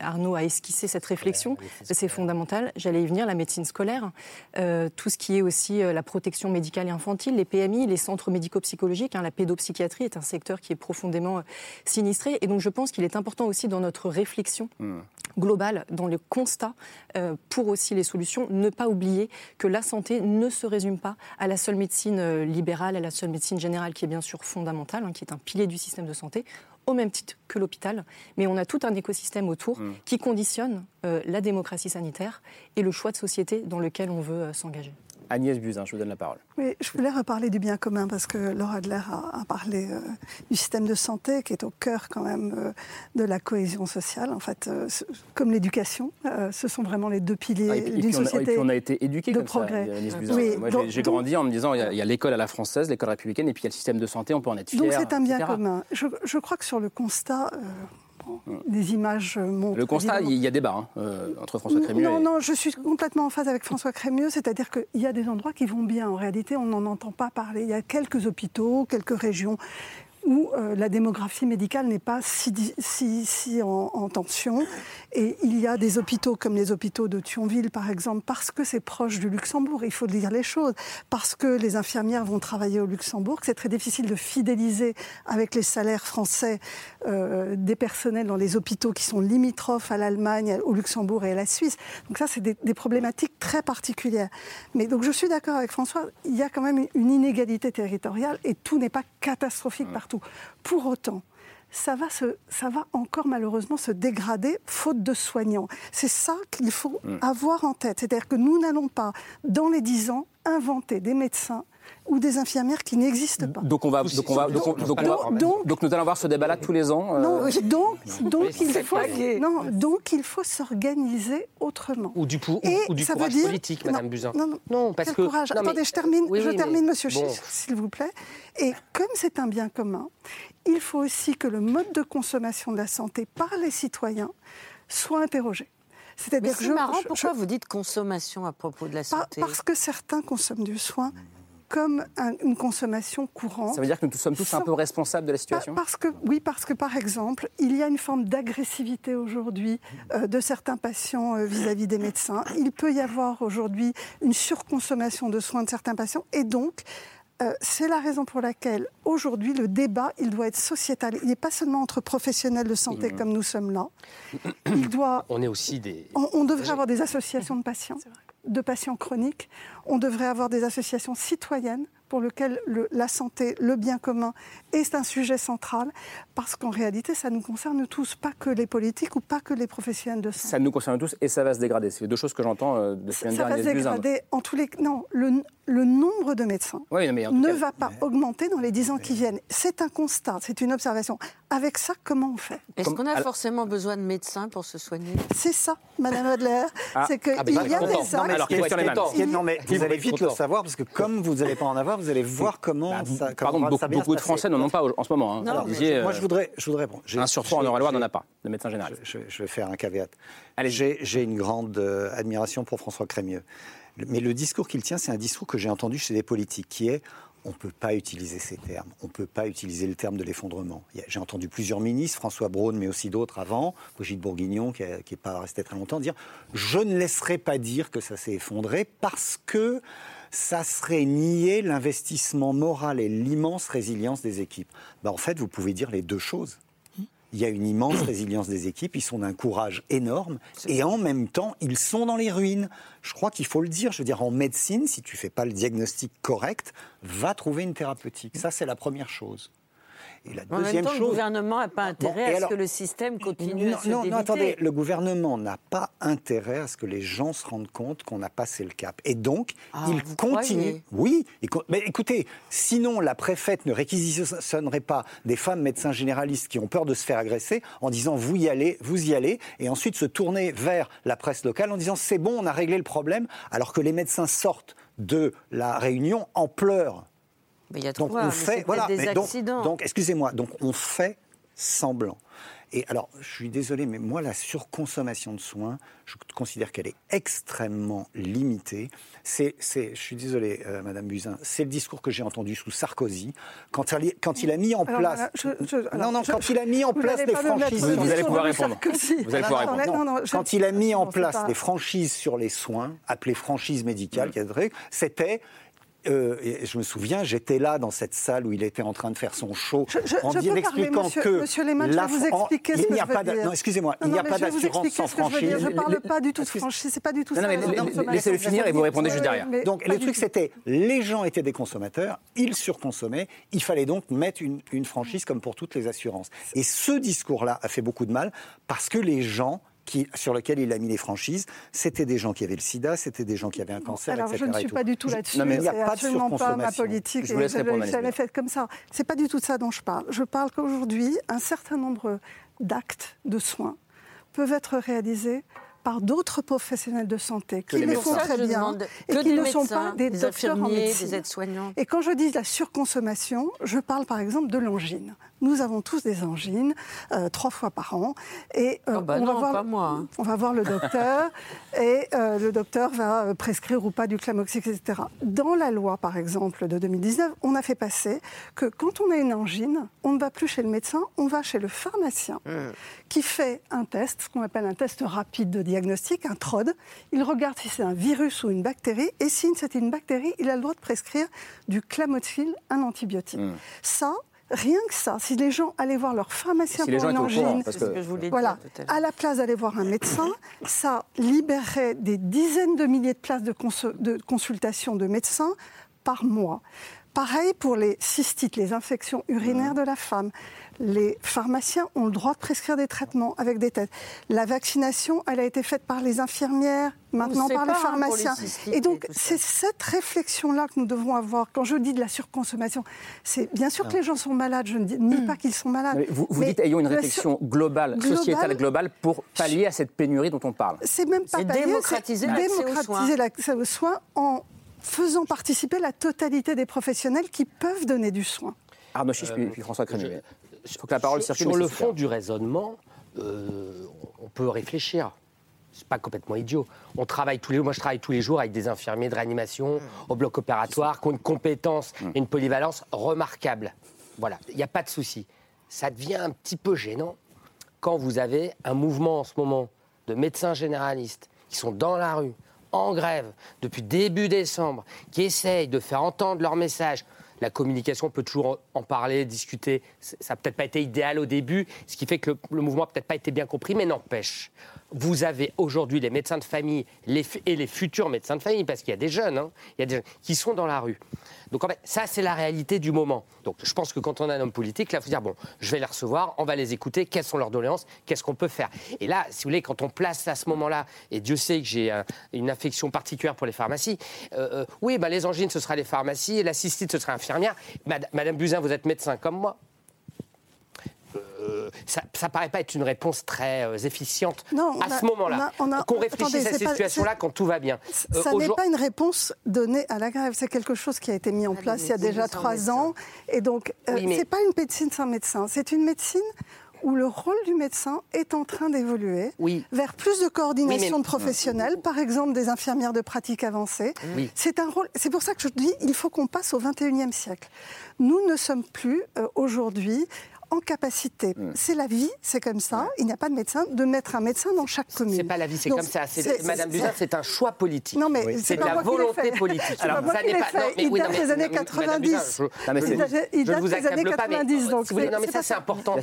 Arnaud a esquissé cette réflexion, c'est fondamental. J'allais y venir, la médecine scolaire, tout ce qui est aussi la protection médicale et infantile, les PMI, les centres médico-psychologiques, hein, la pédopsychiatrie est un secteur qui est profondément sinistré et donc je pense qu'il est important aussi dans notre réflexion hmm. globale, dans le constat, euh, pour aussi les solutions, ne pas oublier que la santé ne se résume pas à la seule médecine euh, libérale, à la seule médecine générale qui est bien sûr fondamentale, hein, qui est un pilier du système de santé au même titre que l'hôpital, mais on a tout un écosystème autour hmm. qui conditionne euh, la démocratie sanitaire et le choix de société dans lequel on veut s'engager. Agnès Buzyn, je vous donne la parole. Oui, je voulais reparler du bien commun parce que Laura Adler a, parlé euh, du système de santé qui est au cœur quand même euh, de la cohésion sociale. En fait, euh, comme l'éducation, ce sont vraiment les deux piliers ah, d'une société. Et puis on a été éduqués comme progrès. ça, Agnès Buzyn. Moi, j'ai grandi en me disant il y a, l'école à la française, l'école républicaine, et puis il y a le système de santé, on peut en être fier. Donc c'est un bien commun. Je, je, crois que sur le constat, des images montrent. Le constat, il y a débat hein, euh, entre François Crémieux non, Non, je suis complètement en phase avec François Crémieux, c'est-à-dire qu'il y a des endroits qui vont bien. En réalité, on n'en entend pas parler. Il y a quelques hôpitaux, quelques régions où euh, la démographie médicale n'est pas si, si, en, tension. Et il y a des hôpitaux comme les hôpitaux de Thionville, par exemple, parce que c'est proche du Luxembourg, il faut dire les choses, parce que les infirmières vont travailler au Luxembourg, c'est très difficile de fidéliser avec les salaires français euh, des personnels dans les hôpitaux qui sont limitrophes à l'Allemagne, au Luxembourg et à la Suisse. Donc ça, c'est des, des problématiques très particulières. Mais donc je suis d'accord avec François, il y a quand même une inégalité territoriale et tout n'est pas catastrophique partout. Pour autant, ça va, ça va encore malheureusement se dégrader faute de soignants. C'est ça qu'il faut mm. avoir en tête. C'est-à-dire que nous n'allons pas, dans les dix ans, inventer des médecins ou des infirmières qui n'existent pas. Donc on va, donc on va, donc, donc, nous allons voir ce débat-là tous les ans. Euh, non, donc, donc il faut, non, donc il faut s'organiser autrement. Ou du, ou, ou du courage politique, Madame Buzyn. Non, non, parce que courage. Attendez, je termine, je termine, Monsieur s'il vous plaît. Et comme c'est un bien commun, il faut aussi que le mode de consommation de la santé par les citoyens soit interrogé. C'est-à-dire que marrant, pourquoi vous dites consommation à propos de la santé Parce que certains consomment du soin comme une consommation courante. Ça veut dire que nous sommes tous un peu responsables de la situation parce que, Oui, parce que par exemple, il y a une forme d'agressivité aujourd'hui euh, de certains patients euh, vis-à-vis des médecins. Il peut y avoir aujourd'hui une surconsommation de soins de certains patients et donc euh, c'est la raison pour laquelle aujourd'hui le débat il doit être sociétal. Il n'est pas seulement entre professionnels de santé comme nous sommes là. Il doit. On est aussi des. on devrait avoir des associations de patients de patients chroniques. On devrait avoir des associations citoyennes pour lesquelles la santé, le bien commun est un sujet central, parce qu'en réalité, ça nous concerne tous, pas que les politiques ou pas que les professionnels de santé. Ça nous concerne tous et ça va se dégrader. C'est deux choses que j'entends euh, de ce Ça va se dégrader en tous les... Non, le, le nombre de médecins ne va pas augmenter dans les dix ans qui viennent. C'est un constat, c'est une observation. Avec ça, comment on fait? Est-ce qu'on a forcément besoin de médecins pour se soigner? C'est ça, Madame Adler. Ah, c'est qu'il ah, y a des actes... Non, mais vous allez vite le savoir, parce que comme vous n'allez pas en avoir, vous allez voir comment bah, ça Pardon, beaucoup, beaucoup de Français n'en ont pas en ce moment. Hein. moi, je voudrais... Je voudrais bon, un sur trois en Eure-et-Loire n'en a pas, de médecin général. Je, vais faire un caveat. J'ai une grande euh, admiration pour François Crémieux. Mais le discours qu'il tient, c'est un discours que j'ai entendu chez des politiques, qui est on ne peut pas utiliser ces termes. On ne peut pas utiliser le terme de l'effondrement. J'ai entendu plusieurs ministres, François Braun, mais aussi d'autres avant, Brigitte Bourguignon, qui n'est pas restée très longtemps, dire Je ne laisserai pas dire que ça s'est effondré parce que ça serait nier l'investissement moral et l'immense résilience des équipes. Ben, en fait, vous pouvez dire les deux choses il y a une immense résilience des équipes, ils sont d'un courage énorme, et en même temps, ils sont dans les ruines. Je crois qu'il faut le dire. Je veux dire, en médecine, si tu fais pas le diagnostic correct, va trouver une thérapeutique. Ça, c'est la première chose. Et la deuxième en même temps, chose, le gouvernement n'a pas intérêt à ce que le système continue non, à se non, non, attendez, le gouvernement n'a pas intérêt à ce que les gens se rendent compte qu'on a passé le cap. Et donc, ah, il continue. Oui, mais écoutez, sinon la préfète ne réquisitionnerait pas des femmes médecins généralistes qui ont peur de se faire agresser en disant vous y allez, vous y allez, et ensuite se tourner vers la presse locale en disant c'est bon, on a réglé le problème, alors que les médecins sortent de la réunion en pleurs il y a donc on fait, voilà, des accidents. Donc, excusez-moi, donc on fait semblant. Et alors, je suis désolé, mais moi, la surconsommation de soins, je considère qu'elle est extrêmement limitée. C'est, je suis désolé, euh, Madame Buzyn, c'est le discours que j'ai entendu sous Sarkozy quand, il, quand il a mis en place. non, non, quand il a mis en place des franchises. Vous, allez pouvoir répondre. Vous allez pouvoir répondre. quand il a mis en place des franchises sur les soins, appelées franchises médicales, mm. c'était euh, je me souviens, j'étais là dans cette salle où il était en train de faire son show en je expliquant que monsieur la, je vous expliquer ce il n'y a pas non, excusez-moi, il n'y a pas d'assurance sans franchise. Je ne parle pas du tout de franchise, c'est pas du tout ça. Laissez-le finir et vous répondez juste derrière. Donc le truc c'était, les gens étaient des consommateurs, ils surconsommaient, il fallait donc mettre une, une franchise comme pour toutes les assurances. Et ce discours-là a fait beaucoup de mal parce que les gens sur lequel il a mis les franchises, c'était des gens qui avaient le sida, c'était des gens qui avaient un cancer, Alors, je ne suis pas du tout là-dessus. Il n'y a pas absolument pas ma politique. Je vous laisse répondre. jamais faite comme ça. C'est pas du tout de ça dont je parle. Je parle qu'aujourd'hui, un certain nombre d'actes de soins peuvent être réalisés par d'autres professionnels de santé qui les font très bien et qui ne sont pas des, docteurs en médecine. Des aides-soignants. Et quand je dis la surconsommation, je parle par exemple de l'angine. Nous avons tous des angines, euh, trois fois par an. Et oh bah on, va voir, moi, hein. on va voir le docteur, et le docteur va prescrire ou pas du clamoxyl, etc. Dans la loi, par exemple, de 2019, on a fait passer que quand on a une angine, on ne va plus chez le médecin, on va chez le pharmacien, mmh. qui fait un test, ce qu'on appelle un test rapide de diagnostic, un TROD. Il regarde si c'est un virus ou une bactérie, et si c'est une bactérie, il a le droit de prescrire du clamoxyl, un antibiotique. Mmh. Ça, Rien que ça, si les gens allaient voir leur pharmacien pour une angine, voilà, à la place d'aller voir un médecin, ça libérerait des dizaines de milliers de places de, de consultation de médecins par mois. Pareil pour les cystites, les infections urinaires de la femme. Les pharmaciens ont le droit de prescrire des traitements avec des tests. La vaccination, elle a été faite par les infirmières, maintenant par les hein, pharmaciens. et donc, c'est cette réflexion-là que nous devons avoir. Quand je dis de la surconsommation, c'est bien sûr que les gens sont malades, je ne dis ni pas qu'ils sont malades. vous, vous dites ayons une réflexion globale, sociétale globale, pour pallier à cette pénurie dont on parle. C'est même pas pallier, démocratiser l'accès aux soins en faisant participer la totalité des professionnels qui peuvent donner du soin. Arnaud Chiche, puis, François Crémier. Il faut que la parole circule. Sur le fond du raisonnement, euh, on peut réfléchir. C'est pas complètement idiot. On travaille tous les moi je travaille tous les jours avec des infirmiers de réanimation au bloc opératoire qui ont une compétence et une polyvalence remarquable. Voilà, il n'y a pas de souci. Ça devient un petit peu gênant quand vous avez un mouvement en ce moment de médecins généralistes qui sont dans la rue en grève depuis début décembre, qui essayent de faire entendre leur message. La communication peut toujours en parler, discuter. Ça n'a peut-être pas été idéal au début, ce qui fait que le, mouvement n'a peut-être pas été bien compris, mais n'empêche. Vous avez aujourd'hui les médecins de famille et les futurs médecins de famille, parce qu'il y a des jeunes, hein, il y a des jeunes qui sont dans la rue. Donc en fait, ça, c'est la réalité du moment. Donc je pense que quand on a un homme politique, là, il faut dire, bon, je vais les recevoir, on va les écouter, quelles sont leurs doléances, qu'est-ce qu'on peut faire? Et là, si vous voulez, quand on place à ce moment-là, et Dieu sait que j'ai une affection particulière pour les pharmacies, euh, euh, oui, bah, les angines, ce sera les pharmacies, et la cystite, ce sera infirmière. Madame Buzyn, vous êtes médecin comme moi. Euh, ça, ne paraît pas être une réponse très euh, efficiente à ce moment-là. Qu'on réfléchisse à cette situation-là quand tout va bien. Ça euh, n'est pas une réponse donnée à la grève. C'est quelque chose qui a été mis en place il y a déjà trois ans. Et donc, ce n'est pas une médecine sans médecin. C'est une médecine où le rôle du médecin est en train d'évoluer vers plus de coordination de professionnels, par exemple des infirmières de pratique avancée. C'est un rôle. C'est pour ça que je dis, il faut qu'on passe au 21e siècle. Nous ne sommes plus aujourd'hui en capacité, mm. c'est la vie, c'est comme ça, il n'y a pas de médecin, de mettre un médecin dans chaque commune. C'est pas la vie, c'est comme ça. Madame Buzyn, c'est un choix politique. Non, mais c'est de la volonté politique. Alors, ça n'est pas. il date des années 90. Il date des années 90. Donc, non, mais ça, c'est important.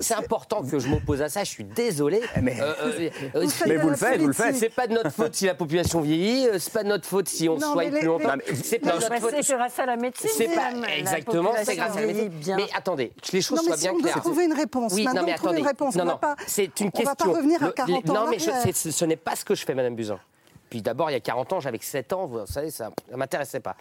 C'est important que je m'oppose à ça. Je suis désolé. Mais euh, euh, euh, vous le faites, vous le faites. C'est pas de notre faute si la population vieillit. C'est pas de notre faute si on soigne plus longtemps. C'est pas notre faute. C'est grâce à la médecine. C'est pas exactement. C'est grâce à la médecine. Mais attendez, que les choses soient bien on doit trouver une réponse. Oui, non, mais attendez. Une réponse. Non, non, c'est une question. On va pas revenir à 40 ans. Non, mais ce n'est pas ce que je fais, Madame Buzyn. Puis d'abord, il y a 40 ans, j'avais 7 ans, vous savez, ça ne m'intéressait pas.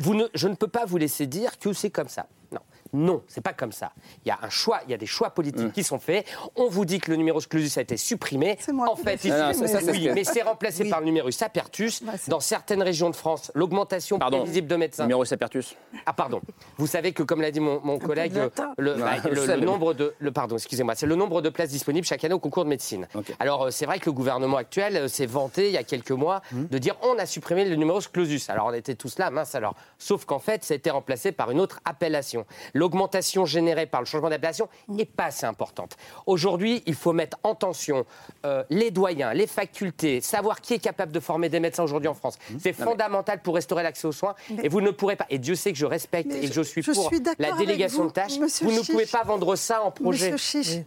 Vous ne, je ne peux pas vous laisser dire que c'est comme ça. Non. Non, c'est pas comme ça. Il y a un choix, il y a des choix politiques mm. qui sont faits. On vous dit que le numerus clausus a été supprimé. Moi en fait, oui, mais c'est remplacé par le numerus apertus. Bah, Dans certaines régions de France, l'augmentation prévisible de médecins. Numerus apertus. Ah pardon. Vous savez que comme l'a dit mon, collègue, le, bah, nombre de le pardon, excusez-moi, c'est le nombre de places disponibles chaque année au concours de médecine. Alors euh, c'est vrai que le gouvernement actuel euh, s'est vanté il y a quelques mois mm. de dire on a supprimé le numerus clausus. Alors on était tous là, mince alors. Sauf qu'en fait, ça a été remplacé par une autre appellation l'augmentation générée par le changement d'appellation n'est pas assez importante. Aujourd'hui, il faut mettre en tension euh, les doyens, les facultés, savoir qui est capable de former des médecins aujourd'hui en France. Mmh. C'est fondamental pour restaurer l'accès aux soins. Et vous ne pourrez pas, et Dieu sait que je respecte et que je suis pour la délégation de tâches, vous ne pouvez pas vendre ça en projet. Monsieur Chiche,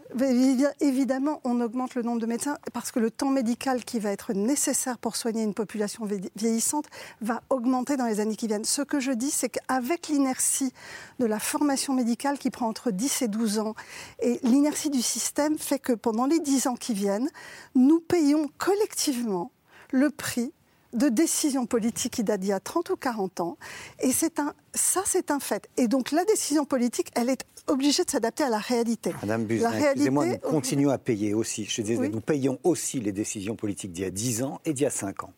évidemment, on augmente le nombre de médecins parce que le temps médical qui va être nécessaire pour soigner une population vieillissante va augmenter dans les années qui viennent. Ce que je dis, c'est qu'avec l'inertie de la formation médicale qui prend entre 10 et 12 ans, et l'inertie du système fait que pendant les 10 ans qui viennent, nous payons collectivement le prix de décisions politiques qui datent d'il y a 30 ou 40 ans. Et c'est un, ça, c'est un fait. Et donc, la décision politique, elle est obligée de s'adapter à la réalité. Madame Buzyn, excusez-moi, nous continuons à payer aussi. Je disais, nous payons aussi les décisions politiques d'il y a 10 ans et d'il y a 5 ans.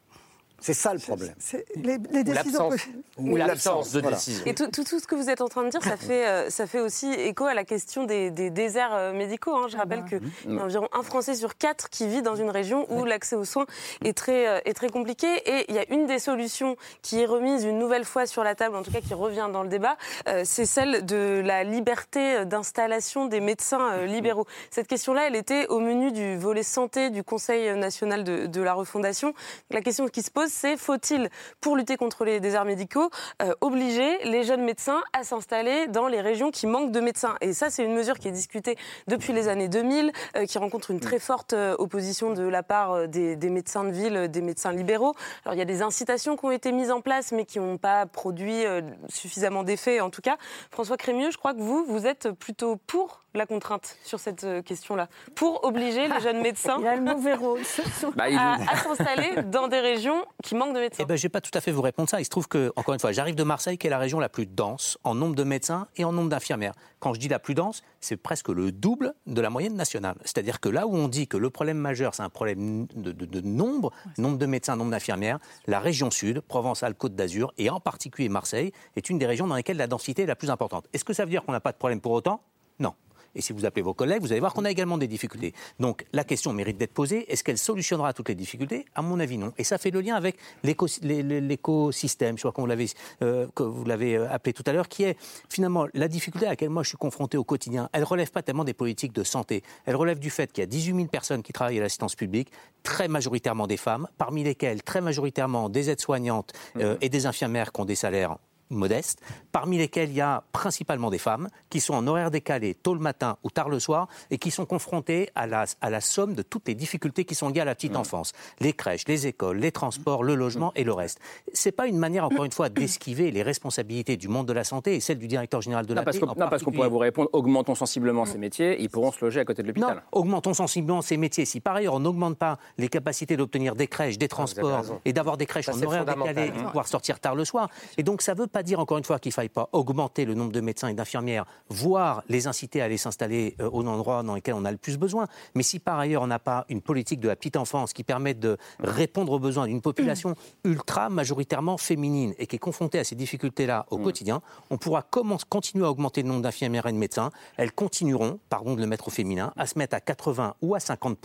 C'est ça le problème. Les, les décisions ou l'absence de décision. Et tout, tout, ce que vous êtes en train de dire, ça fait, euh, ça fait aussi écho à la question des, déserts euh, médicaux. Hein. Je rappelle qu'il y a environ un Français sur quatre qui vit dans une région où l'accès aux soins est très, euh, est très compliqué. Et il y a une des solutions qui est remise une nouvelle fois sur la table, en tout cas qui revient dans le débat, c'est celle de la liberté d'installation des médecins libéraux. Cette question-là, elle était au menu du volet santé du Conseil national de, de la refondation. La question qui se pose, c'est faut-il, pour lutter contre les déserts médicaux, euh, obliger les jeunes médecins à s'installer dans les régions qui manquent de médecins Et ça, c'est une mesure qui est discutée depuis les années 2000, euh, qui rencontre une très forte euh, opposition de la part des, médecins de ville, des médecins libéraux. Alors, il y a des incitations qui ont été mises en place, mais qui n'ont pas produit suffisamment d'effets, en tout cas. François Crémieux, je crois que vous, vous êtes plutôt pour la contrainte sur cette euh, question-là pour obliger les jeunes médecins bah, à, s'installer dans des régions qui manquent de médecins eh ben, Je ne vais pas tout à fait vous répondre ça. Il se trouve que, encore une fois, j'arrive de Marseille, qui est la région la plus dense en nombre de médecins et en nombre d'infirmières. Quand je dis la plus dense, c'est presque le double de la moyenne nationale. C'est-à-dire que là où on dit que le problème majeur, c'est un problème de, nombre, nombre de médecins, nombre d'infirmières, la région sud, Provence-Alpes-Côte d'Azur, et en particulier Marseille, est une des régions dans lesquelles la densité est la plus importante. Est-ce que ça veut dire qu'on n'a pas de problème pour autant? Non. Et si vous appelez vos collègues, vous allez voir qu'on a également des difficultés. Donc la question mérite d'être posée. Est-ce qu'elle solutionnera toutes les difficultés? À mon avis, non. Et ça fait le lien avec l'écosystème, je crois qu'on l'avait, euh, que vous l'avez euh, appelé tout à l'heure, qui est finalement la difficulté à laquelle moi je suis confronté au quotidien. Elle relève pas tellement des politiques de santé. Elle relève du fait qu'il y a 18 000 personnes qui travaillent à l'assistance publique, très majoritairement des femmes, parmi lesquelles très majoritairement des aides-soignantes euh, et des infirmières qui ont des salaires modestes, parmi lesquels il y a principalement des femmes qui sont en horaire décalé tôt le matin ou tard le soir et qui sont confrontées à la, à la somme de toutes les difficultés qui sont liées à la petite mmh. enfance. Les crèches, les écoles, les transports, le logement et le reste. C'est pas une manière, encore une fois, d'esquiver les responsabilités du monde de la santé et celles du directeur général de la santé. Non, parce qu'on pourrait vous répondre, augmentons sensiblement ces métiers, ils pourront se loger à côté de l'hôpital. Non, augmentons sensiblement ces métiers. Si par ailleurs on n'augmente pas les capacités d'obtenir des crèches, des ah, transports et d'avoir des crèches en horaire décalé et de pouvoir sortir tard le soir. Et donc ça veut pas dire encore une fois qu'il ne faille pas augmenter le nombre de médecins et d'infirmières, voire les inciter à aller s'installer euh, aux endroits dans lesquels on a le plus besoin. Mais si par ailleurs on n'a pas une politique de la petite enfance qui permette de répondre aux besoins d'une population ultra majoritairement féminine et qui est confrontée à ces difficultés-là au mm. quotidien, on pourra continuer à augmenter le nombre d'infirmières et de médecins. Elles continueront, pardon de le mettre au féminin, à se mettre à 80 ou à 50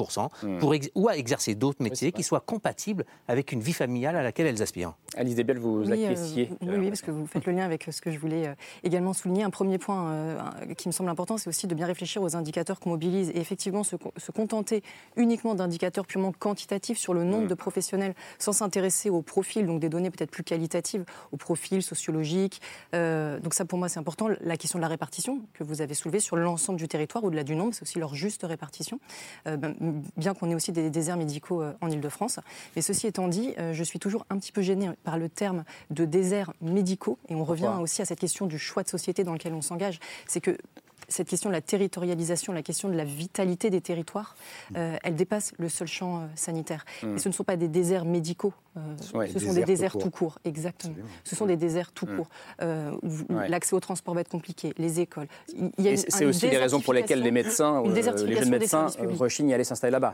mm. pour ou à exercer d'autres métiers qui soient compatibles avec une vie familiale à laquelle elles aspirent. Alice Desbel, vous oui, euh, oui, oui, parce que vous faites le lien avec ce que je voulais euh, également souligner. Un premier point euh, qui me semble important, c'est aussi de bien réfléchir aux indicateurs qu'on mobilise et effectivement se, contenter uniquement d'indicateurs purement quantitatifs sur le nombre de professionnels sans s'intéresser au profil, donc des données peut-être plus qualitatives, au profil sociologique. Euh, donc ça pour moi c'est important. La question de la répartition que vous avez soulevée sur l'ensemble du territoire, au-delà du nombre, c'est aussi leur juste répartition, ben, bien qu'on ait aussi des déserts médicaux en Ile-de-France. Mais ceci étant dit, je suis toujours un petit peu gênée par le terme de déserts médicaux et on revient aussi à cette question du choix de société dans lequel on s'engage. C'est que cette question de la territorialisation, la question de la vitalité des territoires, mm. euh, elle dépasse le seul champ euh, sanitaire. Mm. Et ce ne sont pas des déserts médicaux, euh, ce sont des déserts tout court. Exactement. Ce sont des déserts tout mm. court. L'accès au transport va être compliqué, les écoles. C'est aussi les raisons pour lesquelles les médecins, les jeunes médecins rechignent à aller s'installer là-bas.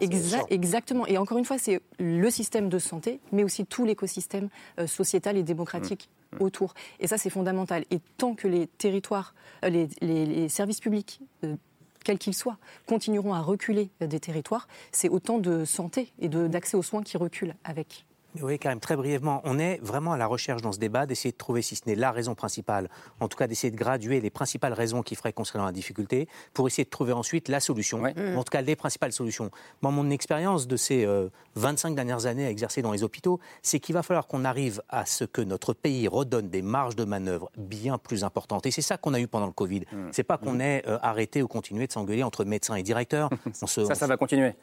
exactement. Et encore une fois, c'est le système de santé, mais aussi tout l'écosystème sociétal et démocratique autour. Et ça, c'est fondamental. Et tant que les territoires, les, les services publics, euh, quels qu'ils soient, continueront à reculer des territoires, c'est autant de santé et d'accès aux soins qui reculent avec. Oui, quand même, très brièvement, on est vraiment à la recherche dans ce débat d'essayer de trouver, si ce n'est la raison principale, en tout cas d'essayer de graduer les principales raisons qui feraient qu'on serait dans la difficulté, pour essayer de trouver ensuite la solution, en tout cas les principales solutions. Moi, mon expérience de ces 25 euh, dernières années à exercer dans les hôpitaux, c'est qu'il va falloir qu'on arrive à ce que notre pays redonne des marges de manœuvre bien plus importantes. Et c'est ça qu'on a eu pendant le Covid. Ce mmh. C'est pas qu'on mmh. ait euh, arrêté ou continué de s'engueuler entre médecins et directeurs. ça, ça va continuer.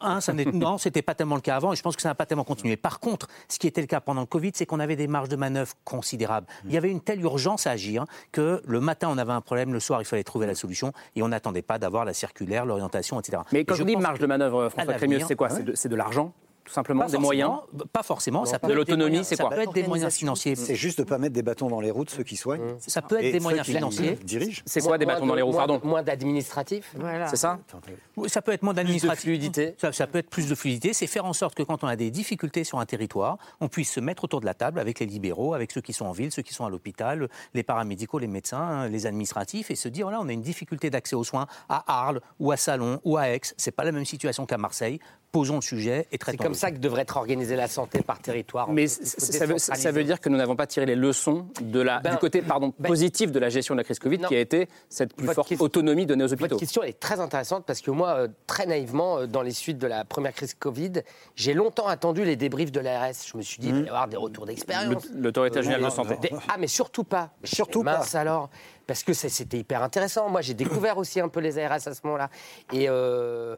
Hein, ça non, c'était pas tellement le cas avant, et je pense que ça n'a pas tellement continué. Par contre, ce qui était le cas pendant le Covid, c'est qu'on avait des marges de manœuvre considérables. Il y avait une telle urgence à agir que le matin on avait un problème, le soir il fallait trouver la solution, et on n'attendait pas d'avoir la circulaire, l'orientation, etc. Mais quand je, dis marge de manœuvre, François Crémieux, c'est quoi? C'est de l'argent? Tout simplement, des moyens Pas forcément. Ça peut de l'autonomie, c'est quoi Ça peut être des moyens financiers. C'est juste de ne pas mettre des bâtons dans les roues de ceux qui soignent. Ça peut être des moyens financiers. Dirigent. C'est quoi des bâtons dans les roues Pardon. Moins d'administratif. Voilà. C'est ça Ça peut être moins d'administratif. fluidité. Ça, ça, peut être plus de fluidité. C'est faire en sorte que quand on a des difficultés sur un territoire, on puisse se mettre autour de la table avec les libéraux, avec ceux qui sont en ville, ceux qui sont à l'hôpital, les paramédicaux, les médecins, les administratifs, et se dire voilà, on a une difficulté d'accès aux soins à Arles ou à Salon ou à Aix. C'est pas la même situation qu'à Marseille posons le sujet et traitons. C'est comme ça que devrait être organisée la santé par territoire. Mais ça veut, ça veut, dire que nous n'avons pas tiré les leçons de la, du ben, côté pardon, ben, positif de la gestion de la crise Covid, qui a été cette plus forte autonomie donnée aux hôpitaux. Votre question est très intéressante parce que moi, euh, très naïvement, euh, dans les suites de la première crise Covid, j'ai longtemps attendu les débriefs de l'ARS. Je me suis dit, il va y avoir des retours d'expérience. L'autorité générale de santé. ah, mais surtout pas. Surtout Mince pas. alors parce que c'était hyper intéressant. Moi, j'ai découvert aussi un peu les ARS à ce moment-là. Et euh,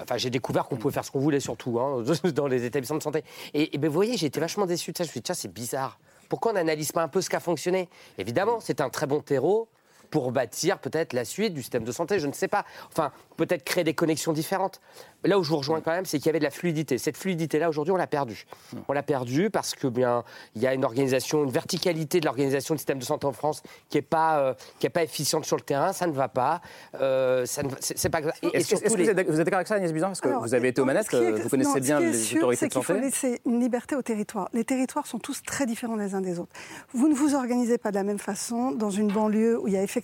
enfin, j'ai découvert qu'on pouvait faire ce qu'on voulait, surtout, hein, dans les établissements de santé. Et, ben, vous voyez, j'ai été vachement déçu de ça. Je me suis dit, tiens, c'est bizarre. Pourquoi on n'analyse pas un peu ce qui a fonctionné? Évidemment, c'est un très bon terreau pour bâtir peut-être la suite du système de santé, je ne sais pas. Enfin, peut-être créer des connexions différentes. Là où je vous rejoins quand même, c'est qu'il y avait de la fluidité. Cette fluidité-là, aujourd'hui, on l'a perdue. On l'a perdue parce que bien, il y a une organisation, une verticalité de l'organisation du système de santé en France qui n'est pas, euh, qui est pas efficiente sur le terrain. Ça ne va pas. Euh, ça ne, c'est, pas. Est-ce, que vous, êtes, d'accord avec ça, Agnès Buzyn? Parce que vous avez été aux manettes, vous connaissez bien les autorités de santé. Il faut laisser une liberté aux territoires. Les territoires sont tous très différents les uns des autres. Vous ne vous organisez pas de la même façon dans une banlieue où il y a effectivement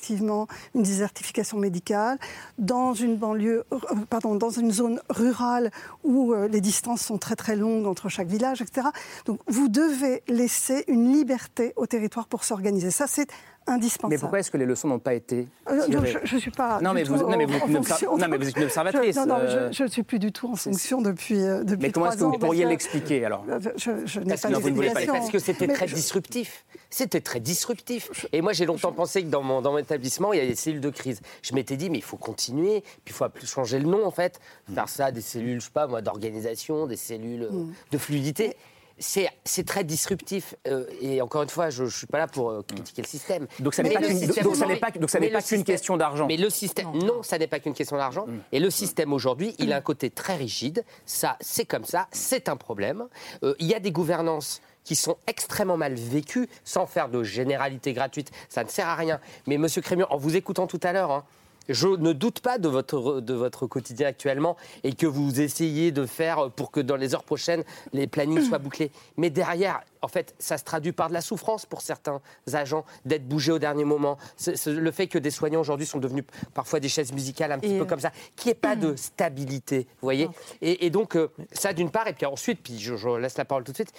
une désertification médicale, dans une banlieue, euh, pardon, dans une zone rurale où euh, les distances sont très très longues entre chaque village, etc. Donc vous devez laisser une liberté au territoire pour s'organiser. Ça, c'est indispensable. Mais pourquoi est-ce que les leçons n'ont pas été euh, Je ne suis pas. Non, mais vous, non, mais vous, non, mais vous êtes une observatrice. non, non, je ne suis plus du tout en fonction depuis, depuis Mais comment est-ce que vous pourriez l'expliquer alors Je, je n'ai pas d'explication. Parce que c'était très disruptif. C'était très disruptif. Et moi, j'ai longtemps pensé que dans mon, dans mon établissement, il y a des cellules de crise. Je m'étais dit, mais il faut continuer, puis il faut changer le nom, en fait. Faire ça, des cellules, je sais pas moi, d'organisation, des cellules mm. de fluidité c'est très disruptif. Euh, et encore une fois, je ne suis pas là pour euh, critiquer le système. Donc ça n'est pas qu'une question d'argent. Mais le système, non, ça n'est pas qu'une question d'argent. Mm. Et le système aujourd'hui, il a un côté très rigide. Ça, c'est comme ça, c'est un problème. Euh, il y a des gouvernances qui sont extrêmement mal vécues, sans faire de généralité gratuite. Ça ne sert à rien. Mais Monsieur Crémieux, en vous écoutant tout à l'heure, hein, je ne doute pas de votre, de votre quotidien actuellement et que vous essayez de faire pour que dans les heures prochaines, les plannings soient bouclés. Mais derrière, en fait, ça se traduit par de la souffrance pour certains agents d'être bougés au dernier moment. le fait que des soignants aujourd'hui sont devenus parfois des chaises musicales un petit peu comme ça, qu'il n'y ait pas de stabilité, vous voyez et, donc, euh, ça d'une part, et puis ensuite, puis je, laisse la parole tout de suite,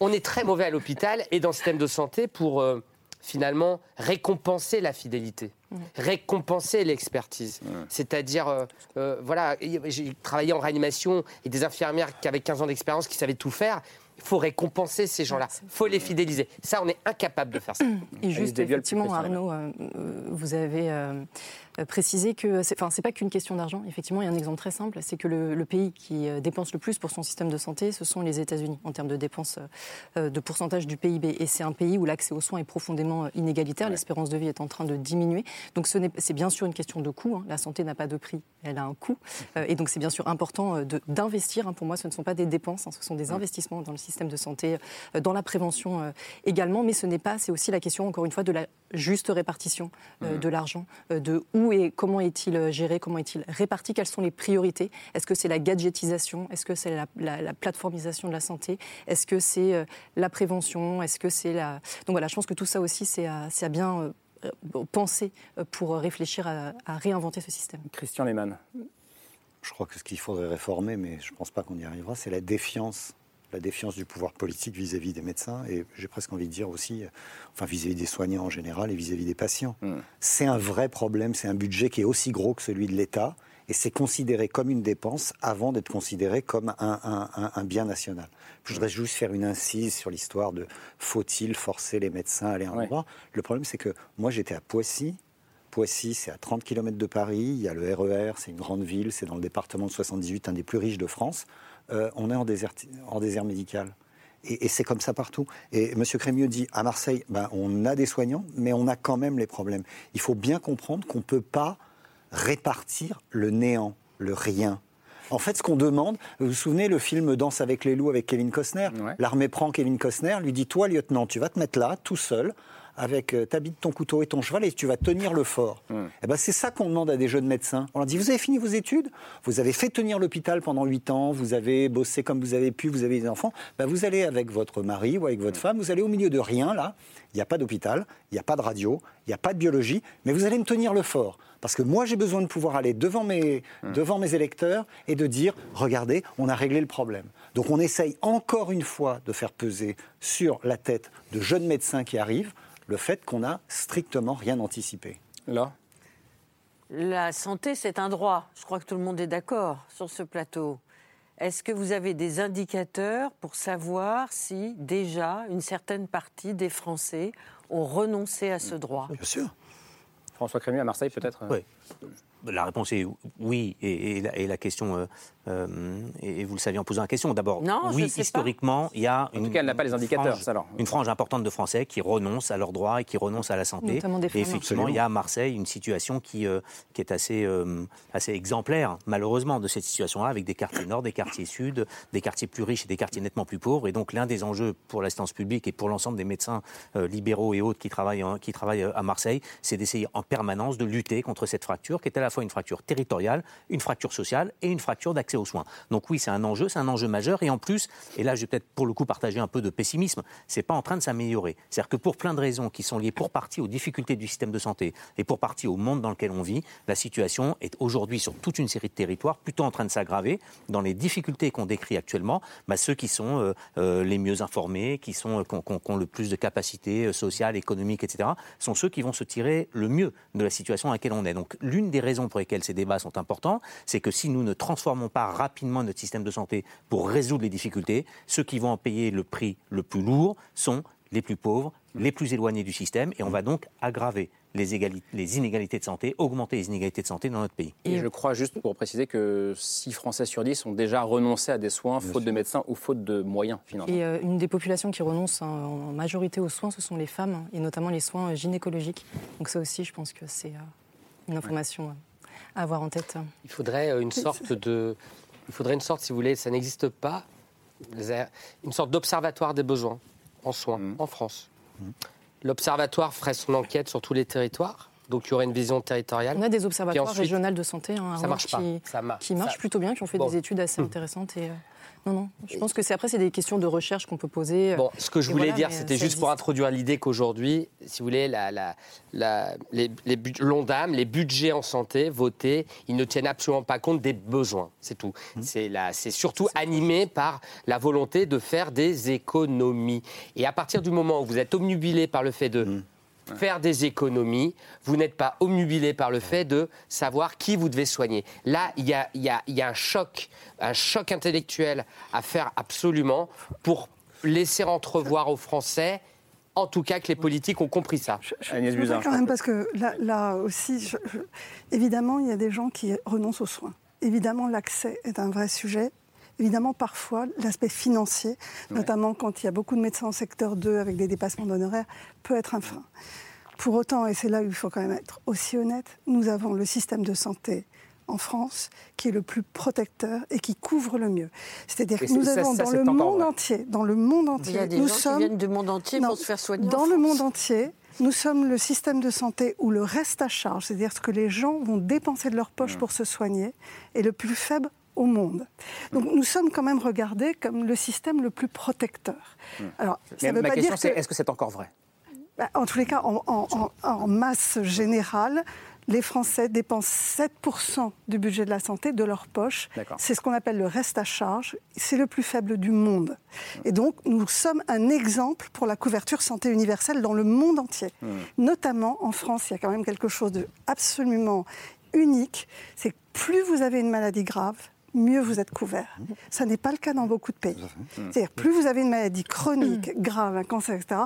on est très mauvais à l'hôpital et dans le système de santé pour... Euh, finalement récompenser la fidélité, récompenser l'expertise. C'est-à-dire, euh, euh, voilà, j'ai travaillé en réanimation et des infirmières qui avaient 15 ans d'expérience, qui savaient tout faire. Il faut récompenser ces gens-là, il faut les fidéliser. Ça, on est incapable de faire ça. Et juste, effectivement, Arnaud, euh, vous avez euh, préciser que c'est, enfin, c'est pas qu'une question d'argent. Effectivement, il y a un exemple très simple, c'est que le, pays qui euh, dépense le plus pour son système de santé, ce sont les États-Unis en termes de dépenses euh, de pourcentage du PIB. Et c'est un pays où l'accès aux soins est profondément inégalitaire. L'espérance de vie est en train de diminuer. Donc ce n'est, c'est bien sûr une question de coût. Hein. La santé n'a pas de prix, elle a un coût. et donc c'est bien sûr important de, d'investir. Hein. Pour moi, ce ne sont pas des dépenses, hein. ce sont des investissements dans le système de santé, dans la prévention également. Mais ce n'est pas, c'est aussi la question, encore une fois, de la juste répartition de l'argent, de où et comment est-il euh, géré, comment est-il réparti, quelles sont les priorités? Est-ce que c'est la gadgetisation? Est-ce que c'est la, plateformisation de la santé? Est-ce que c'est euh, la prévention? Est-ce que c'est la... Donc voilà, je pense que tout ça aussi, c'est à, bien euh, penser pour réfléchir à, réinventer ce système. Christian Lehmann. Je crois que ce qu'il faudrait réformer, mais je ne pense pas qu'on y arrivera, c'est la défiance la défiance du pouvoir politique vis-à-vis des médecins et j'ai presque envie de dire aussi, enfin vis-à-vis des soignants en général et vis-à-vis des patients. Hmm. C'est un vrai problème, c'est un budget qui est aussi gros que celui de l'État et c'est considéré comme une dépense avant d'être considéré comme un, bien national. Je voudrais juste faire une incise sur l'histoire de faut-il forcer les médecins à aller à un endroit. Le problème, c'est que moi, j'étais à Poissy. Poissy, c'est à 30 km de Paris. Il y a le RER, e c'est une grande ville, c'est dans le département de 78, un des plus riches de France. Euh, on est en désert, en désert médical. Et, c'est comme ça partout. Et M. Crémieux dit, à Marseille, ben, on a des soignants, mais on a quand même les problèmes. Il faut bien comprendre qu'on ne peut pas répartir le néant, le rien. En fait, ce qu'on demande, vous vous souvenez le film Danse avec les loups avec Kevin Costner? L'armée prend Kevin Costner, lui dit Toi, lieutenant, tu vas te mettre là, tout seul, avec euh, ta bite, ton couteau et ton cheval et tu vas tenir le fort. Eh ben, c'est ça qu'on demande à des jeunes médecins. On leur dit, vous avez fini vos études, vous avez fait tenir l'hôpital pendant 8 ans, vous avez bossé comme vous avez pu, vous avez des enfants, ben, vous allez avec votre mari ou avec votre femme, vous allez au milieu de rien là, il n'y a pas d'hôpital, il n'y a pas de radio, il n'y a pas de biologie, mais vous allez me tenir le fort. Parce que moi, j'ai besoin de pouvoir aller devant mes, devant mes électeurs et de dire, regardez, on a réglé le problème. Donc on essaye encore une fois de faire peser sur la tête de jeunes médecins qui arrivent le fait qu'on n'a strictement rien anticipé. Là La santé, c'est un droit. Je crois que tout le monde est d'accord sur ce plateau. Est-ce que vous avez des indicateurs pour savoir si déjà une certaine partie des Français ont renoncé à ce droit? Bien sûr. François Crémieux à Marseille peut-être Oui. La réponse est oui, et, la, question, euh, euh, et vous le saviez en posant la question, d'abord, oui, historiquement, il y a une, en tout cas, elle n'a pas les indicateurs, frange, une frange importante de Français qui renoncent à leurs droits et qui renoncent à la santé. et effectivement, il y a à Marseille une situation qui, euh, qui est assez, assez exemplaire, malheureusement, de cette situation-là, avec des quartiers nord, des quartiers sud, des quartiers plus riches et des quartiers nettement plus pauvres. Et donc, l'un des enjeux pour l'assistance publique et pour l'ensemble des médecins libéraux et autres qui travaillent, qui travaillent à Marseille, c'est d'essayer en permanence de lutter contre cette fracture qui est à la fois une fracture territoriale, une fracture sociale et une fracture d'accès aux soins. Donc oui, c'est un enjeu, c'est un enjeu majeur. Et en plus, et là, je vais peut-être pour le coup partager un peu de pessimisme, c'est pas en train de s'améliorer. C'est-à-dire que pour plein de raisons qui sont liées pour partie aux difficultés du système de santé et pour partie au monde dans lequel on vit, la situation est aujourd'hui sur toute une série de territoires plutôt en train de s'aggraver. Dans les difficultés qu'on décrit actuellement, bah, ceux qui sont euh, euh, les mieux informés, qui, sont, euh, ont, le plus de capacités sociales, économiques, etc., sont ceux qui vont se tirer le mieux de la situation à laquelle on est. Donc l'une des raisons pour lesquelles ces débats sont importants, c'est que si nous ne transformons pas rapidement notre système de santé pour résoudre les difficultés, ceux qui vont en payer le prix le plus lourd sont les plus pauvres, les plus éloignés du système, et on va donc aggraver les, les, inégalités de santé, augmenter les inégalités de santé dans notre pays. Et je crois juste pour préciser que 6 Français sur 10 ont déjà renoncé à des soins faute de médecins ou faute de moyens financiers. Et euh, une des populations qui renonce en majorité aux soins, ce sont les femmes, et notamment les soins gynécologiques. Donc ça aussi, je pense que c'est euh, une information à avoir en tête. Il faudrait euh, une sorte de... Il faudrait une sorte, si vous voulez, ça n'existe pas, une sorte d'observatoire des besoins en soins mmh. en France. Mmh. L'observatoire ferait son enquête sur tous les territoires. Donc il y aurait une vision territoriale. On a des observatoires régionaux de santé hein, ça marche qui, pas. Ça qui marchent plutôt bien, qui ont fait des études assez mmh. intéressantes. Et, euh, non, non. Je pense que c'est après, c'est des questions de recherche qu'on peut poser. Euh, bon, ce que je voulais dire, c'était juste pour introduire l'idée qu'aujourd'hui, si vous voulez, la, la, la, les, les l'ONDAM, les budgets en santé votés, ils ne tiennent absolument pas compte des besoins. C'est tout. Mmh. C'est, c'est surtout animé par la volonté de faire des économies. Et à partir du moment où vous êtes obnubilé par le fait de mmh faire des économies, vous n'êtes pas omnubilé par le fait de savoir qui vous devez soigner. Là, il y a, y, a, y a, un choc, un choc intellectuel à faire absolument pour laisser entrevoir aux Français en tout cas que les politiques ont compris ça. Je, je, quand même parce que là, aussi, évidemment, il y a des gens qui renoncent aux soins. Évidemment, l'accès est un vrai sujet. Évidemment, parfois, l'aspect financier, notamment quand il y a beaucoup de médecins en secteur 2 avec des dépassements d'honoraires, peut être un frein. Pour autant, et c'est là où il faut quand même être aussi honnête, nous avons le système de santé en France qui est le plus protecteur et qui couvre le mieux. C'est-à-dire que nous avons dans le monde entier, dans le monde entier, il y a des nous gens sommes qui viennent du monde entier pour se faire soigner. Dans le monde entier, nous sommes le système de santé où le reste à charge, c'est-à-dire ce que les gens vont dépenser de leur poche mmh. pour se soigner, est le plus faible au monde. Donc nous sommes quand même regardés comme le système le plus protecteur. Hmm. Alors, ça veut ma pas question c'est est-ce que c'est encore vrai? Bah, En tous les cas, en, masse générale, les Français dépensent 7% du budget de la santé de leur poche. C'est ce qu'on appelle le reste à charge. C'est le plus faible du monde. Et donc, nous sommes un exemple pour la couverture santé universelle dans le monde entier. Hmm. Notamment en France, il y a quand même quelque chose d'absolument unique. C'est que plus vous avez une maladie grave, mieux vous êtes couvert. Ça n'est pas le cas dans beaucoup de pays. C'est-à-dire, plus vous avez une maladie chronique, grave, un cancer, etc.,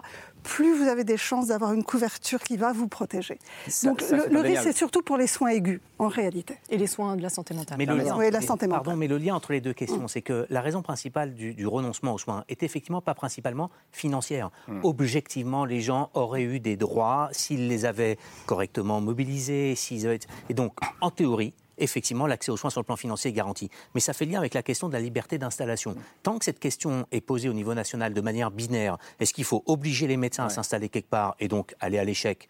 plus vous avez des chances d'avoir une couverture qui va vous protéger. Donc le, risque, c'est surtout pour les soins aigus, en réalité. Et les soins de la santé mentale. Mais le, lien, la santé Pardon, mais le lien entre les deux questions, mm. c'est que la raison principale du, renoncement aux soins est effectivement pas principalement financière. Mm. Objectivement, les gens auraient eu des droits s'ils les avaient correctement mobilisés. S'ils avaient... Et donc, en théorie, effectivement, l'accès aux soins sur le plan financier est garanti. Mais ça fait lien avec la question de la liberté d'installation. Tant que cette question est posée au niveau national de manière binaire, est-ce qu'il faut obliger les médecins à s'installer quelque part et donc aller à l'échec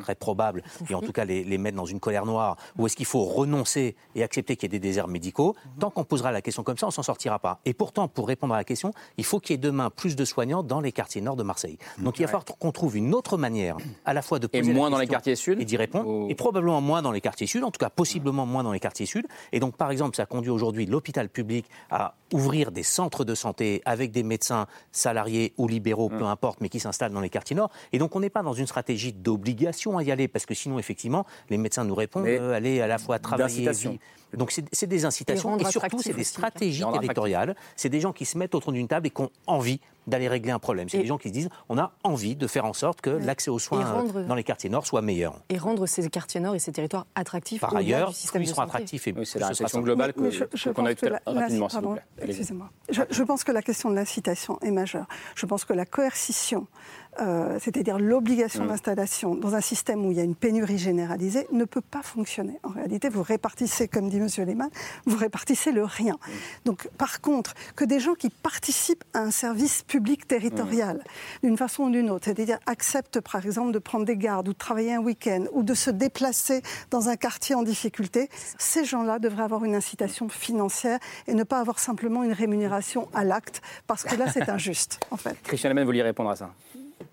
très probable, et en tout cas les, mettre dans une colère noire, ou est-ce qu'il faut renoncer et accepter qu'il y ait des déserts médicaux Tant qu'on posera la question comme ça, on s'en sortira pas. Et pourtant, pour répondre à la question, il faut qu'il y ait demain plus de soignants dans les quartiers nord de Marseille. Donc il va falloir qu'on trouve une autre manière, à la fois de poser et moins dans les quartiers sud et d'y répondre, et probablement moins dans les quartiers sud, en tout cas possiblement moins dans les quartiers sud. Et donc par exemple, ça conduit aujourd'hui l'hôpital public à ouvrir des centres de santé avec des médecins salariés ou libéraux, peu importe, mais qui s'installent dans les quartiers nord. Et donc on n'est pas dans une stratégie d'obligation à y aller, parce que sinon, effectivement, les médecins nous répondent, euh, aller à la fois travailler. Donc c'est des incitations et, surtout c'est des stratégies territoriales. C'est des gens qui se mettent autour d'une table et qui ont envie d'aller régler un problème. C'est des gens qui se disent on a envie de faire en sorte que l'accès aux soins dans les quartiers nord soit meilleur. Et rendre ces quartiers nord et ces territoires attractifs. Par ailleurs, ils seront attractifs. Et c'est la réflexion globale qu'on a eu rapidement. Excusez-moi. Je, pense que la question de l'incitation est majeure. Je pense que la coercition, euh, c'est-à-dire l'obligation mm. d'installation dans un système où il y a une pénurie généralisée, ne peut pas fonctionner. En réalité, vous répartissez, comme dit M. Lehmann, vous répartissez le rien. Mm. Donc, par contre, que des gens qui participent à un service public territorial, mmh. d'une façon ou d'une autre. C'est-à-dire acceptent, par exemple, de prendre des gardes ou de travailler un week-end ou de se déplacer dans un quartier en difficulté. Ces gens-là devraient avoir une incitation financière et ne pas avoir simplement une rémunération à l'acte, parce que là, c'est injuste, en fait. Christian Lemaine, vous vouliez répondre à ça?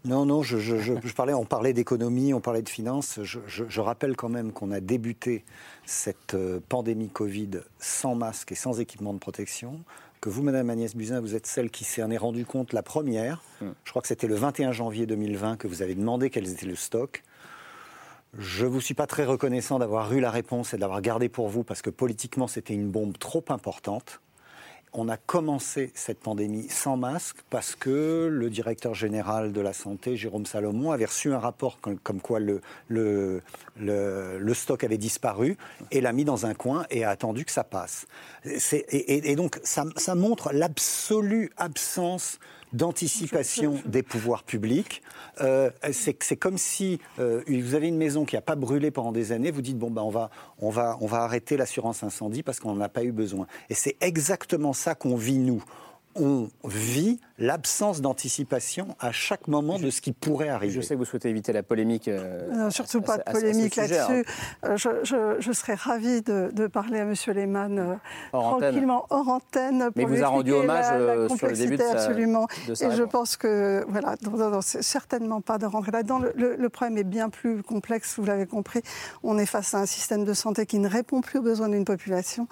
Non, non, je, parlais, on parlait d'économie, on parlait de finances. Je, rappelle quand même qu'on a débuté cette euh, pandémie Covid sans masque et sans équipement de protection que vous, Madame Agnès Buzyn, vous êtes celle qui s'en est rendu compte la première. Hmm. Je crois que c'était le 21 janvier 2020 que vous avez demandé quels étaient le stock. Je ne vous suis pas très reconnaissant d'avoir eu la réponse et de l'avoir gardée pour vous parce que politiquement c'était une bombe trop importante on a commencé cette pandémie sans masque parce que le directeur général de la santé, Jérôme Salomon, avait reçu un rapport comme, quoi le, stock avait disparu et l'a mis dans un coin et a attendu que ça passe. Et, donc ça montre l'absolue absence d'anticipation des pouvoirs publics. Euh, c'est comme si euh, vous avez une maison qui n'a pas brûlé pendant des années, vous dites bon ben on va on va on va arrêter l'assurance incendie parce qu'on n'en a pas eu besoin. Et c'est exactement ça qu'on vit nous on vit l'absence d'anticipation à chaque moment de ce qui pourrait arriver. Je sais que vous souhaitez éviter la polémique. Euh, surtout pas de polémique là-dessus. Hein. Euh, je, serais ravie de, parler à M. Lehmann euh, tranquillement hors antenne. Mais vous a rendu hommage sur le début de sa, absolument. Et je pense que voilà, c'est certainement pas de rentrer là-dedans. Le, problème est bien plus complexe. Vous l'avez compris. On est face à un système de santé qui ne répond plus aux besoins d'une population.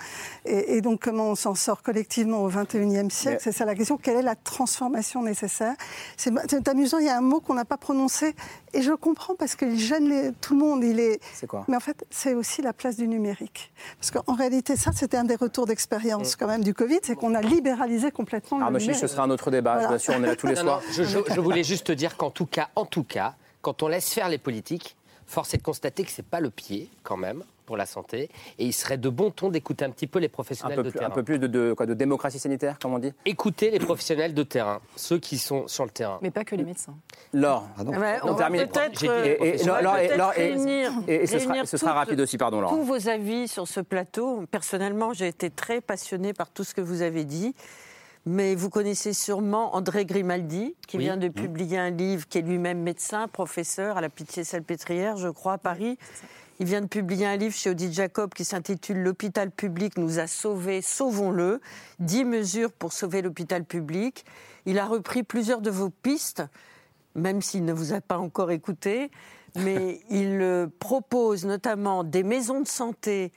Et, donc comment on s'en sort collectivement au 21e siècle c'est ça la question. Quelle est la transformation nécessaire? C'est amusant, il y a un mot qu'on n'a pas prononcé et je comprends parce qu'il gêne tout le monde. Il est... C'est quoi? Mais en fait, c'est aussi la place du numérique. Parce qu'en réalité, ça, c'était un des retours d'expérience quand même du Covid, c'est qu'on a libéralisé complètement le numérique. ce sera un autre débat. Bien sûr, on est là tous les soirs. je, je voulais juste dire qu'en tout cas, en tout cas, quand on laisse faire les politiques, force est de constater que c'est pas le pied quand même pour la santé. Et il serait de bon ton d'écouter un petit peu les professionnels de terrain. Un peu plus de, quoi, de démocratie sanitaire, comme on dit? Écoutez les professionnels de terrain, ceux qui sont sur le terrain. Mais pas que les médecins. Laure, ah on, termine. Peut-être et, ce, sera, ce sera rapide aussi, pardon Laure. Tous vos avis sur ce plateau. Personnellement, j'ai été très passionnée par tout ce que vous avez dit. Mais vous connaissez sûrement André Grimaldi, qui vient de publier un livre, qui est lui-même médecin, professeur à la Pitié-Salpêtrière, je crois, à Paris. Il vient de publier un livre chez Odile Jacob qui s'intitule L'hôpital public nous a sauvés, sauvons-le. Dix mesures pour sauver l'hôpital public. Il a repris plusieurs de vos pistes, même s'il ne vous a pas encore écouté. Mais il euh, propose notamment des maisons de santé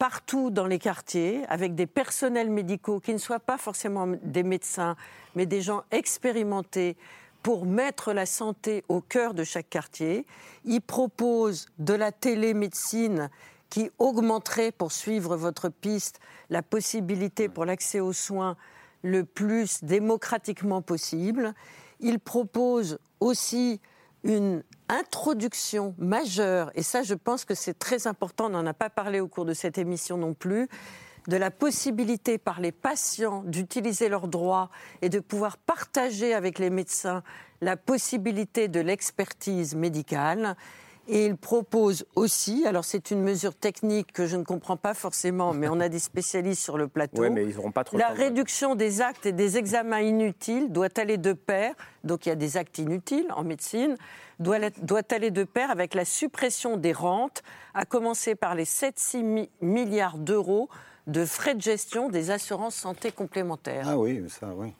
partout dans les quartiers, avec des personnels médicaux qui ne soient pas forcément des médecins, mais des gens expérimentés pour mettre la santé au cœur de chaque quartier. Il propose de la télémédecine qui augmenterait, pour suivre votre piste, la possibilité pour l'accès aux soins le plus démocratiquement possible. Il propose aussi une introduction majeure, et ça je pense que c'est très important, on n'en a pas parlé au cours de cette émission non plus, de la possibilité par les patients d'utiliser leurs droits et de pouvoir partager avec les médecins la possibilité de l'expertise médicale. Et il propose aussi, alors c'est une mesure technique que je ne comprends pas forcément, mais on a des spécialistes sur le plateau. Oui, mais ils n'auront pas trop La réduction des actes et des examens inutiles doit aller de pair, donc il y a des actes inutiles en médecine, doit, doit aller de pair avec la suppression des rentes, à commencer par les 7-6 milliards d'euros de frais de gestion des assurances santé complémentaires. Ah oui, ça, oui.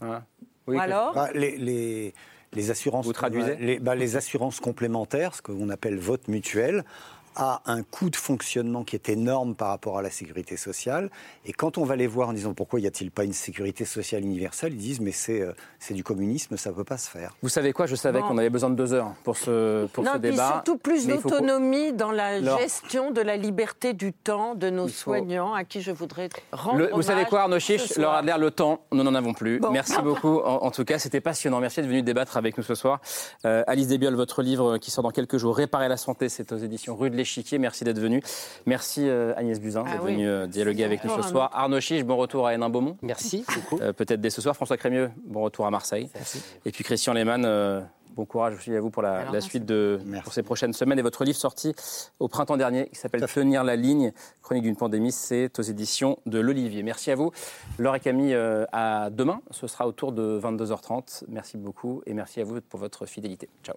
oui alors bah, les les assurances, Vous traduisez bah, les, assurances complémentaires, ce qu'on appelle vote mutuel, a un coût de fonctionnement qui est énorme par rapport à la sécurité sociale. Et quand on va les voir en disant pourquoi y a-t-il pas une sécurité sociale universelle, ils disent mais c'est euh, c'est du communisme, ça peut pas se faire. Vous savez quoi? Je savais qu'on avait besoin de deux heures pour ce pour ce débat. surtout plus d'autonomie dans la gestion de la liberté du temps de nos soignants, à qui je voudrais rendre le, Vous savez quoi, Arnaud Chiche Laura Adler, le temps, nous n'en avons plus. Merci beaucoup. En, tout cas, c'était passionnant. Merci d'être venu débattre avec nous ce soir. Euh, Alice Desbiol, votre livre qui sort dans quelques jours, Réparer la santé, c'est aux éditions Rue de l'Échiquier. Merci d'être venu. Merci euh, Agnès Buzyn d'être ah venue euh, dialoguer avec nous ce soir. Arnaud Chiche, bon retour à Hénin-Beaumont. Merci beaucoup. Euh, peut-être dès ce soir. François Crémieux, bon retour à Marseille. Et puis Christian Lehmann, bon courage aussi à vous pour la, suite de pour ces prochaines semaines. Et votre livre sorti au printemps dernier, qui s'appelle Tenir la ligne, chronique d'une pandémie, c'est aux éditions de l'Olivier. Merci à vous. Laure et Camille, à demain. Ce sera autour de 22h30. Merci beaucoup et merci à vous pour votre fidélité. Ciao.